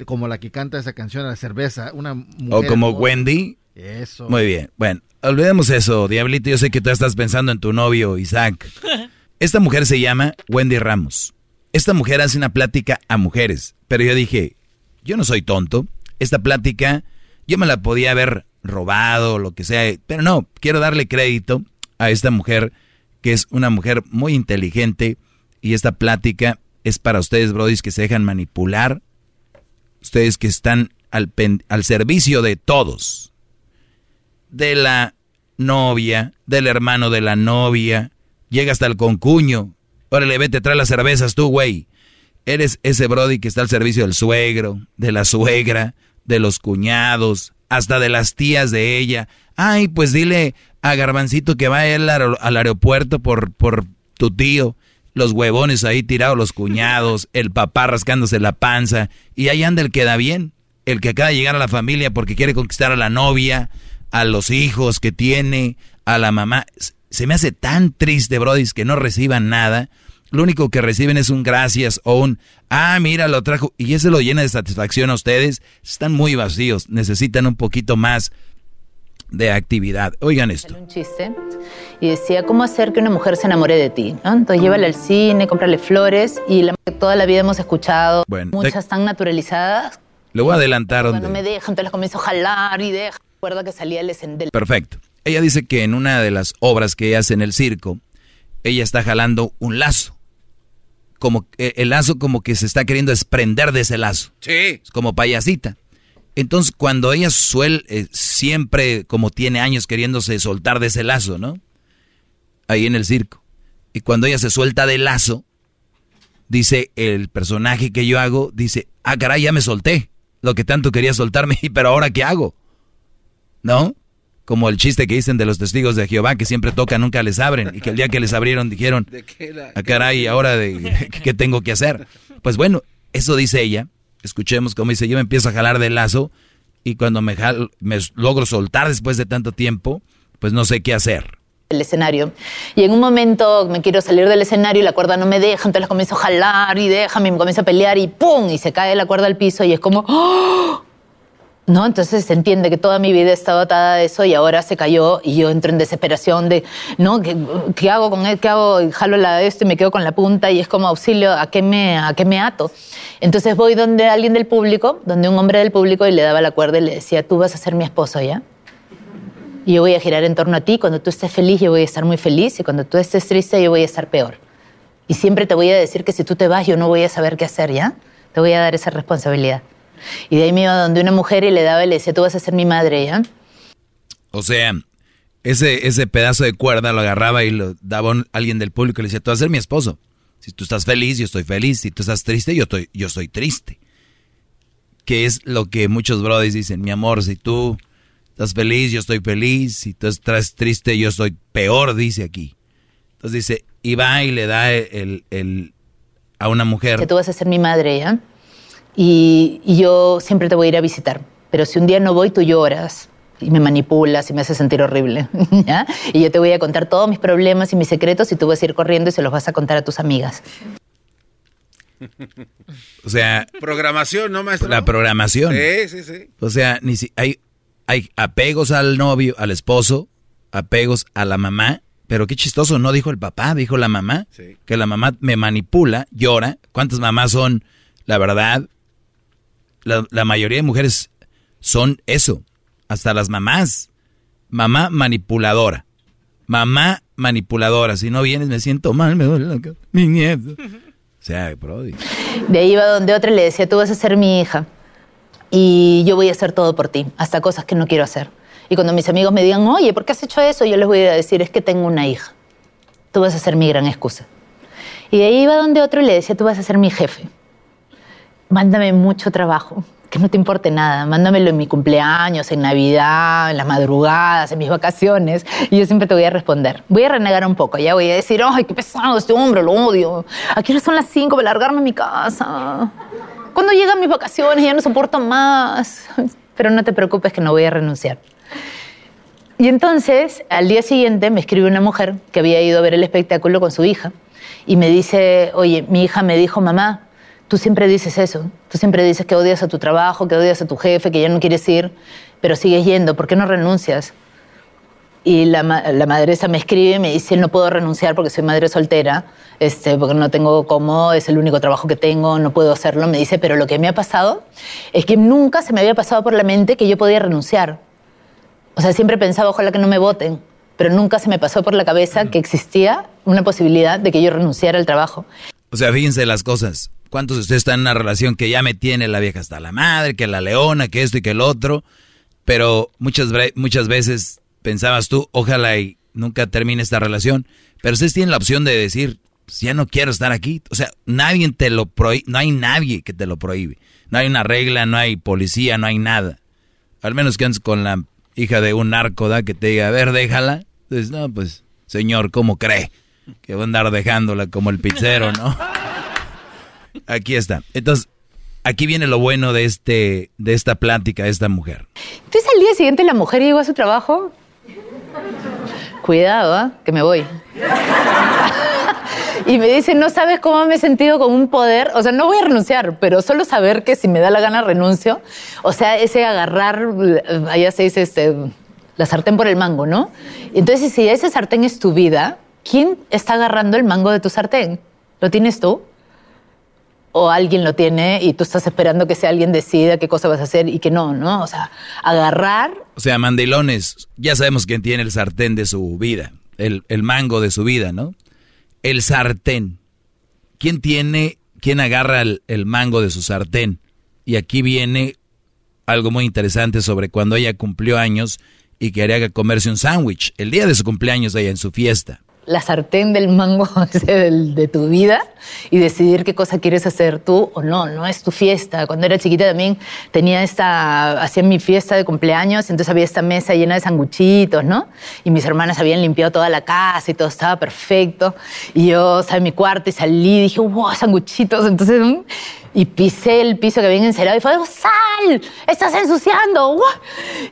como la que canta esa canción a la cerveza, una mujer O como Wendy. Eso. Muy bien. Bueno, olvidemos eso, Diablito. Yo sé que tú estás pensando en tu novio, Isaac. Esta mujer se llama Wendy Ramos. Esta mujer hace una plática a mujeres. Pero yo dije, yo no soy tonto. Esta plática yo me la podía haber robado, lo que sea, pero no, quiero darle crédito a esta mujer, que es una mujer muy inteligente, y esta plática es para ustedes, brodis, que se dejan manipular, ustedes que están al, servicio de todos, de la novia, del hermano de la novia, llega hasta el concuño, órale, vete, trae las cervezas tú, güey. Eres ese brody que está al servicio del suegro, de la suegra, de los cuñados, hasta de las tías de ella. Ay, pues dile a Garbancito que vaya al, al aeropuerto por, por tu tío. Los huevones ahí tirados, los cuñados, el papá rascándose la panza. Y ahí anda el que da bien. El que acaba de llegar a la familia porque quiere conquistar a la novia, a los hijos que tiene, a la mamá. Se me hace tan triste, Brody, que no reciban nada lo único que reciben es un gracias o un, ah, mira, lo trajo. Y eso lo llena de satisfacción a ustedes. Están muy vacíos, necesitan un poquito más de actividad. Oigan esto. Un chiste y decía, ¿cómo hacer que una mujer se enamore de ti? Entonces llévala al cine, cómprale flores y la toda la vida hemos escuchado, muchas tan naturalizadas. Le voy a adelantar. Cuando me dejan, entonces las comienzo a jalar y deja. Recuerda que salía el escendel. Perfecto. Ella dice que en una de las obras que ella hace en el circo, ella está jalando un lazo como eh, el lazo como que se está queriendo desprender de ese lazo. Sí. Como payasita. Entonces, cuando ella suele, eh, siempre como tiene años queriéndose soltar de ese lazo, ¿no? Ahí en el circo. Y cuando ella se suelta del lazo, dice el personaje que yo hago, dice, ah, caray, ya me solté. Lo que tanto quería soltarme, pero ahora ¿qué hago? ¿No? como el chiste que dicen de los testigos de Jehová, que siempre tocan, nunca les abren, y que el día que les abrieron dijeron, ah, caray, ahora de, ¿qué tengo que hacer? Pues bueno, eso dice ella, escuchemos cómo dice, yo me empiezo a jalar del lazo, y cuando me, me logro soltar después de tanto tiempo, pues no sé qué hacer. El escenario. Y en un momento me quiero salir del escenario y la cuerda no me deja, entonces comienzo a jalar y déjame, me comienzo a pelear y ¡pum! Y se cae la cuerda al piso y es como ¡oh! ¿No? Entonces se entiende que toda mi vida he estado atada a eso y ahora se cayó y yo entro en desesperación de, ¿no? ¿Qué, hago con él? ¿Qué hago? Y jalo la de esto y me quedo con la punta y es como auxilio, ¿a qué me, a qué me ato? Entonces voy donde alguien del público, donde un hombre del público y le daba la cuerda y le decía, tú vas a ser mi esposo, ¿ya? Y yo voy a girar en torno a ti, cuando tú estés feliz yo voy a estar muy feliz y cuando tú estés triste yo voy a estar peor. Y siempre te voy a decir que si tú te vas yo no voy a saber qué hacer, ¿ya? Te voy a dar esa responsabilidad. Y de ahí me iba donde una mujer y le daba y le decía, tú vas a ser mi madre, ¿ya? O sea, ese, ese pedazo de cuerda lo agarraba y lo daba a alguien del público y le decía, tú vas a ser mi esposo. Si tú estás feliz, yo estoy feliz. Si tú estás triste, yo estoy, yo estoy triste. Que es lo que muchos brothers dicen, mi amor, si tú estás feliz, yo estoy feliz. Si tú estás triste, yo estoy peor, dice aquí. Entonces dice, y va y le da el, el, a una mujer. Que tú vas a ser mi madre, ¿ya? Y, y yo siempre te voy a ir a visitar. Pero si un día no voy, tú lloras y me manipulas y me haces sentir horrible. ¿ya? Y yo te voy a contar todos mis problemas y mis secretos y tú vas a ir corriendo y se los vas a contar a tus amigas. O sea, Programación, ¿no, maestro? la programación. Sí, sí, sí. O sea, ni si, hay, hay apegos al novio, al esposo, apegos a la mamá, pero qué chistoso, no dijo el papá, dijo la mamá, Sí. que la mamá me manipula, llora. ¿Cuántas mamás son, la verdad? La, mayoría de mujeres son eso, hasta las mamás. Mamá manipuladora. Mamá manipuladora. Si no vienes me siento mal, me duele la cabeza. Mi nieto. O sea, brody. De ahí iba donde otra le decía, tú vas a ser mi hija y yo voy a hacer todo por ti, hasta cosas que no quiero hacer. Y cuando mis amigos me digan, oye, ¿por qué has hecho eso? Yo les voy a decir, es que tengo una hija. Tú vas a ser mi gran excusa. Y de ahí iba donde otro y le decía, tú vas a ser mi jefe. Mándame mucho trabajo, que no te importe nada. Mándamelo en mi cumpleaños, en Navidad, en las madrugadas, en mis vacaciones. Y yo siempre te voy a responder. Voy a renegar un poco, ya voy a decir, ay, qué pesado este hombre, lo odio. Aquí ahora son las 5 para largarme a mi casa. ¿Cuándo llegan mis vacaciones? Ya no soporto más. Pero no te preocupes que no voy a renunciar. Y entonces, al día siguiente, me escribe una mujer que había ido a ver el espectáculo con su hija y me dice, oye, mi hija me dijo, mamá, tú siempre dices eso, tú siempre dices que odias a tu trabajo, que odias a tu jefe, que ya no quieres ir, pero sigues yendo, ¿por qué no renuncias? Y la, la madresa me escribe y me dice, no puedo renunciar porque soy madre soltera, este, porque no tengo cómo, es el único trabajo que tengo, no puedo hacerlo. Me dice, pero lo que me ha pasado es que nunca se me había pasado por la mente que yo podía renunciar. O sea, siempre pensaba, ojalá que no me voten, pero nunca se me pasó por la cabeza que existía una posibilidad de que yo renunciara al trabajo. O sea, fíjense las cosas. ¿Cuántos de ustedes están en una relación que ya me tiene la vieja hasta la madre, que la leona, que esto y que el otro? Pero muchas, muchas veces pensabas tú, ojalá y nunca termine esta relación. Pero ustedes tienen la opción de decir, "Pues ya no quiero estar aquí. O sea, nadie te lo prohíbe, no hay nadie que te lo prohíbe. No hay una regla, no hay policía, no hay nada. Al menos que andes con la hija de un narco, ¿da? Que te diga, a ver, déjala. Entonces, no, pues, señor, ¿cómo cree? Que va a andar dejándola como el pizzero, ¿no? Aquí está. Entonces, aquí viene lo bueno de este, de esta plática de esta mujer. Entonces al día siguiente la mujer llegó a su trabajo. Cuidado, ¿ah? que me voy. y me dice, no sabes cómo me he sentido con un poder. O sea, no voy a renunciar, pero solo saber que si me da la gana renuncio. O sea, ese agarrar, eh, allá se dice, este, la sartén por el mango, ¿no? Entonces, si ese sartén es tu vida, ¿quién está agarrando el mango de tu sartén? ¿Lo tienes tú? O alguien lo tiene y tú estás esperando que sea alguien decida qué cosa vas a hacer y que no, ¿no? O sea, agarrar O sea, mandilones, ya sabemos quién tiene el sartén de su vida, el, el mango de su vida, ¿no? El sartén. ¿Quién tiene, quién agarra el, el mango de su sartén? Y aquí viene algo muy interesante sobre cuando ella cumplió años y quería comerse un sándwich. El día de su cumpleaños ella en su fiesta. La sartén del mango de tu vida y decidir qué cosa quieres hacer tú o no. No es tu fiesta. Cuando era chiquita también tenía esta, hacía mi fiesta de cumpleaños, entonces había esta mesa llena de sanguchitos, ¿no? Y mis hermanas habían limpiado toda la casa y todo estaba perfecto. Y yo estaba en mi cuarto y salí y dije, wow, sanguchitos. Entonces, mm, y pisé el piso que habían encerado y fue, ¡sal! ¡Estás ensuciando! ¡Guau!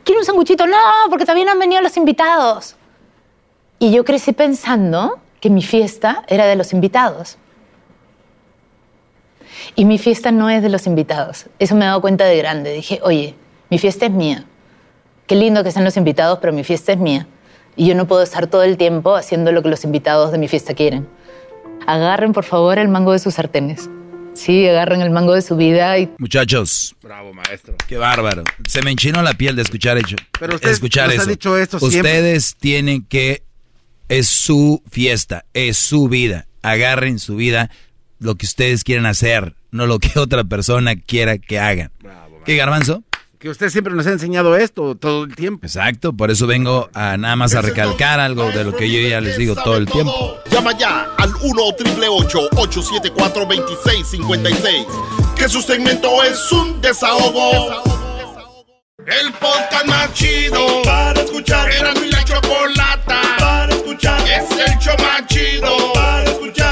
¿Quiero un sanguchito? No, porque también han venido los invitados. Y yo crecí pensando que mi fiesta era de los invitados. Y mi fiesta no es de los invitados. Eso me he dado cuenta de grande. Dije, oye, mi fiesta es mía. Qué lindo que sean los invitados, pero mi fiesta es mía. Y yo no puedo estar todo el tiempo haciendo lo que los invitados de mi fiesta quieren. Agarren, por favor, el mango de sus sartenes. Sí, agarren el mango de su vida y Muchachos. Bravo, maestro. Qué bárbaro. Se me enchinó la piel de escuchar hecho. Pero usted escuchar nos ha eso. dicho esto siempre. Ustedes tienen que es su fiesta, es su vida. Agarren su vida lo que ustedes quieren hacer, no lo que otra persona quiera que hagan. ¿Qué garbanzo? Que usted siempre nos ha enseñado esto todo el tiempo. Exacto, por eso vengo a nada más a recalcar algo de lo que yo ya les digo todo el tiempo. Llama ya al 1 888 874 2656 Que su segmento es un desahogo. El podcast más chido para escuchar. Era mi la escuchar. Es el show chido. Para.